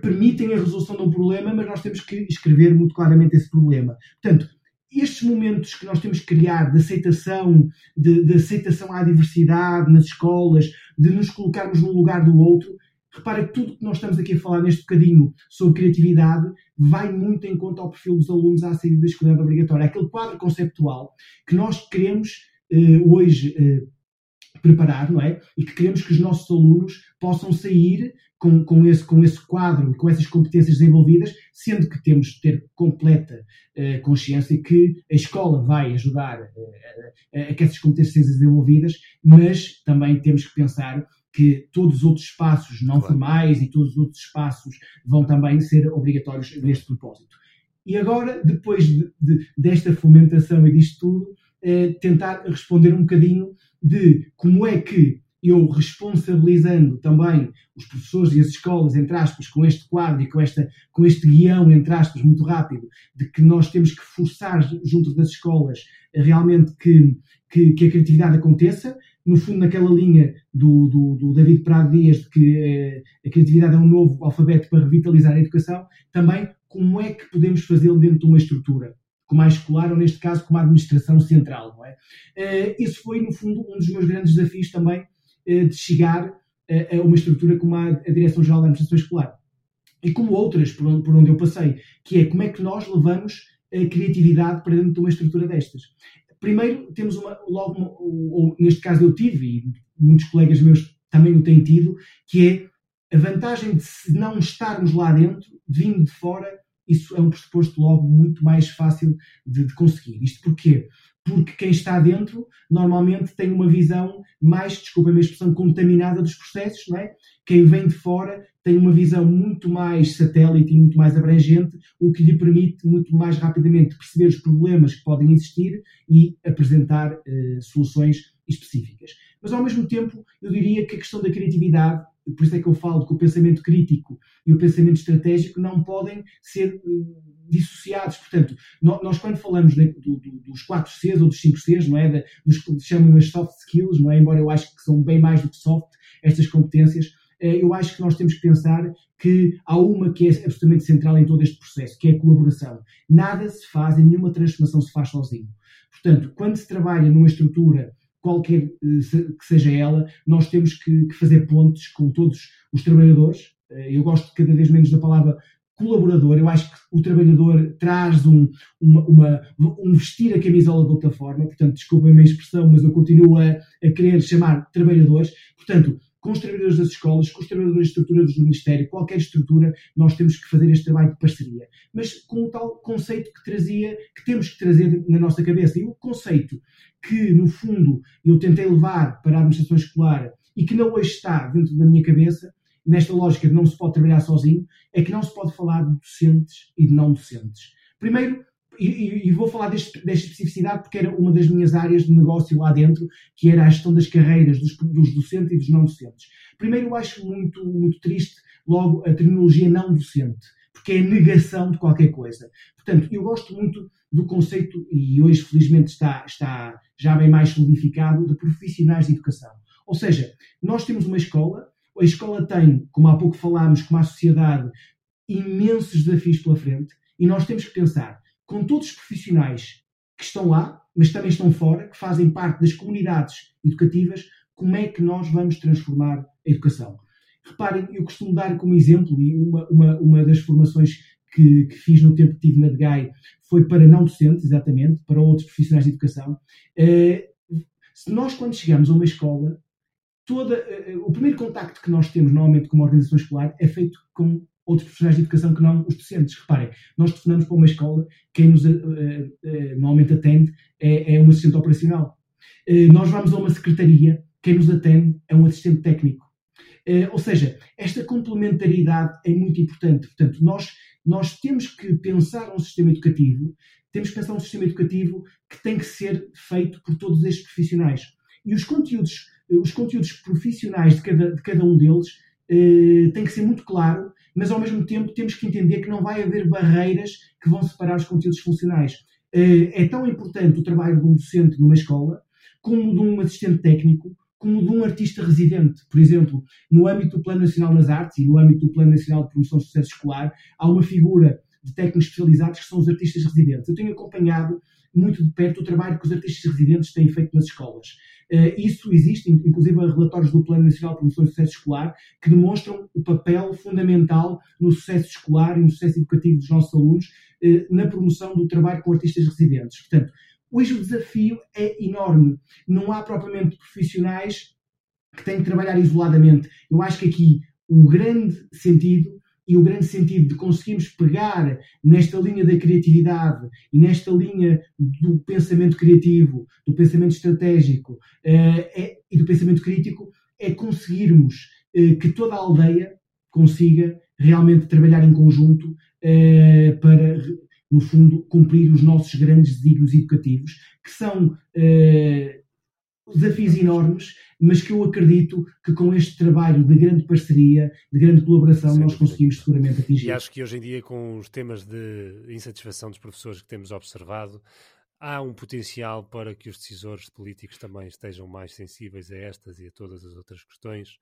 permitem a resolução de um problema, mas nós temos que escrever muito claramente esse problema. Portanto, estes momentos que nós temos que criar de aceitação, de, de, aceitação à diversidade nas escolas, de nos colocarmos no lugar do outro, repara que tudo que nós estamos aqui a falar neste bocadinho sobre criatividade vai muito em conta ao perfil dos alunos à saída da escolaridade obrigatória. Aquele quadro conceptual que nós queremos eh, hoje eh, preparar, não é? E que queremos que os nossos alunos possam sair com, com, esse, com esse quadro, com essas competências desenvolvidas, sendo que temos de ter completa uh, consciência que a escola vai ajudar uh, a que essas competências sejam desenvolvidas, mas também temos que pensar que todos os outros espaços não claro. formais e todos os outros espaços vão também ser obrigatórios neste propósito. E agora, depois de, de, desta fomentação e disto tudo, eh, tentar responder um bocadinho de como é que eu responsabilizando também os professores e as escolas, entre aspas, com este quadro e com, esta, com este guião, entre aspas, muito rápido, de que nós temos que forçar junto das escolas realmente que, que, que a criatividade aconteça, no fundo naquela linha do, do, do David Prado Dias de que eh, a criatividade é um novo alfabeto para revitalizar a educação, também como é que podemos fazê-lo dentro de uma estrutura como a escolar, ou neste caso como a administração central. Não é? Uh, esse foi, no fundo, um dos meus grandes desafios também de chegar a, uma estrutura como a, Direção-Geral da Administração Escolar. E como outras por onde, eu passei, que é como é que nós levamos a criatividade para dentro de uma estrutura destas. Primeiro, temos uma, logo, uma, ou, neste caso eu tive, e muitos colegas meus também o têm tido, que é a vantagem de não estarmos lá dentro, vindo de fora, isso é um pressuposto logo muito mais fácil de, de conseguir. Isto porquê? Porque quem está dentro normalmente tem uma visão mais, desculpa a minha expressão, contaminada dos processos, não é? Quem vem de fora tem uma visão muito mais satélite e muito mais abrangente, o que lhe permite muito mais rapidamente perceber os problemas que podem existir e apresentar eh, soluções específicas. Mas ao mesmo tempo, eu diria que a questão da criatividade por isso é que eu falo que o pensamento crítico e o pensamento estratégico não podem ser uh, dissociados. Portanto, nós quando falamos do, do, dos 4 Cs ou dos 5 Cs, não é? De, dos que chamam as soft skills, não é? Embora eu acho que são bem mais do que soft, estas competências, uh, eu acho que nós temos que pensar que há uma que é absolutamente central em todo este processo, que é a colaboração. Nada se faz, nenhuma transformação se faz sozinho. Portanto, quando se trabalha numa estrutura qualquer eh, que seja ela, nós temos que, fazer pontes com todos os trabalhadores. Eh, eu gosto cada vez menos da palavra colaborador, eu acho que o trabalhador traz um, uma, uma, um vestir a camisola de outra forma, portanto, desculpem a minha expressão, mas eu continuo a, a querer chamar trabalhadores. Portanto, com os trabalhadores das escolas, com os trabalhadores de estruturas do Ministério, qualquer estrutura, nós temos que fazer este trabalho de parceria. Mas com o tal conceito que trazia, que temos que trazer na nossa cabeça. E o conceito que, no fundo, eu tentei levar para a administração escolar e que não hoje está dentro da minha cabeça, nesta lógica de não se pode trabalhar sozinho, é que não se pode falar de docentes e de não docentes. Primeiro, e, e, vou falar deste, desta especificidade porque era uma das minhas áreas de negócio lá dentro, que era a gestão das carreiras dos, dos docentes e dos não docentes. Primeiro, eu acho muito, muito triste logo a terminologia não docente, porque é a negação de qualquer coisa. Portanto, eu gosto muito do conceito, e hoje felizmente está, está já bem mais solidificado, de profissionais de educação. Ou seja, nós temos uma escola, a escola tem, como há pouco falámos, como a sociedade, imensos desafios pela frente, e nós temos que pensar com todos os profissionais que estão lá, mas também estão fora, que fazem parte das comunidades educativas, como é que nós vamos transformar a educação. Reparem, eu costumo dar como exemplo, e uma, uma, uma das formações que, que, fiz no tempo que tive na DGAI foi para não docentes, exatamente, para outros profissionais de educação. Uh, se nós, quando chegamos a uma escola, toda, uh, o primeiro contacto que nós temos normalmente com uma organização escolar é feito com outros profissionais de educação que não os docentes. Reparem, nós telefonamos para uma escola, quem nos uh, uh, normalmente atende é, é um assistente operacional. Uh, nós vamos a uma secretaria, quem nos atende é um assistente técnico. ou seja, esta complementaridade é muito importante. Portanto, nós nós temos que pensar um sistema educativo, temos que pensar um sistema educativo que tem que ser feito por todos estes profissionais. E os conteúdos, os conteúdos profissionais de cada, de cada um deles têm que ser muito claro, mas ao mesmo tempo temos que entender que não vai haver barreiras que vão separar os conteúdos funcionais. Eh, é tão importante o trabalho de um docente numa escola, como de um assistente técnico, como de um artista residente. Por exemplo, no âmbito do Plano Nacional nas Artes e no âmbito do Plano Nacional de Promoção do Sucesso Escolar, há uma figura de técnicos especializados que são os artistas residentes. Eu tenho acompanhado muito de perto o trabalho que os artistas residentes têm feito nas escolas. Uh, isso existe, inclusive, relatórios do Plano Nacional de Promoção do Sucesso Escolar, que demonstram o papel fundamental no sucesso escolar e no sucesso educativo dos nossos alunos uh, na promoção do trabalho com artistas residentes. Portanto, Hoje o desafio é enorme. Não há propriamente profissionais que têm que trabalhar isoladamente. Eu acho que aqui o grande sentido e o grande sentido de conseguirmos pegar nesta linha da criatividade e nesta linha do pensamento criativo, do pensamento estratégico uh, é, e do pensamento crítico é conseguirmos uh, que toda a aldeia consiga realmente trabalhar em conjunto uh, para no fundo, cumprir os nossos grandes desígnios educativos, que são desafios enormes, mas que eu acredito que com este trabalho de grande parceria, de grande colaboração, sim, nós conseguimos seguramente atingir. E acho que hoje em dia, com os temas de insatisfação dos professores que temos observado, há um potencial para que os decisores políticos também estejam mais sensíveis a estas e a todas as outras questões.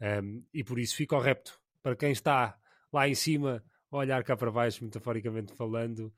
Um, e por isso fica o repto para quem está lá em cima olhar cá para baixo, metaforicamente falando,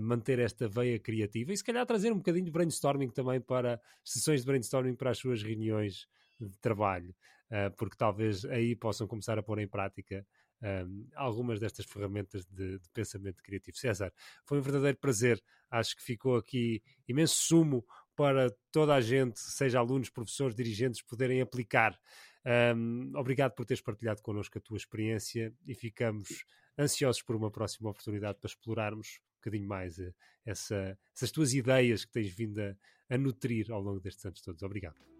manter esta veia criativa e se calhar trazer um bocadinho de brainstorming também para sessões de brainstorming para as suas reuniões de trabalho, uh, porque talvez aí possam começar a pôr em prática um, ehm, algumas destas ferramentas de, de, pensamento criativo. César, foi um verdadeiro prazer. Acho que ficou aqui imenso sumo para toda a gente, seja alunos, professores, dirigentes, poderem aplicar. Um, ehm, obrigado por teres partilhado connosco a tua experiência e ficamos ansiosos por uma próxima oportunidade para explorarmos bocadinho mais eh, essa, essas tuas ideias que tens vindo a, a nutrir ao longo destes anos todos. Obrigado.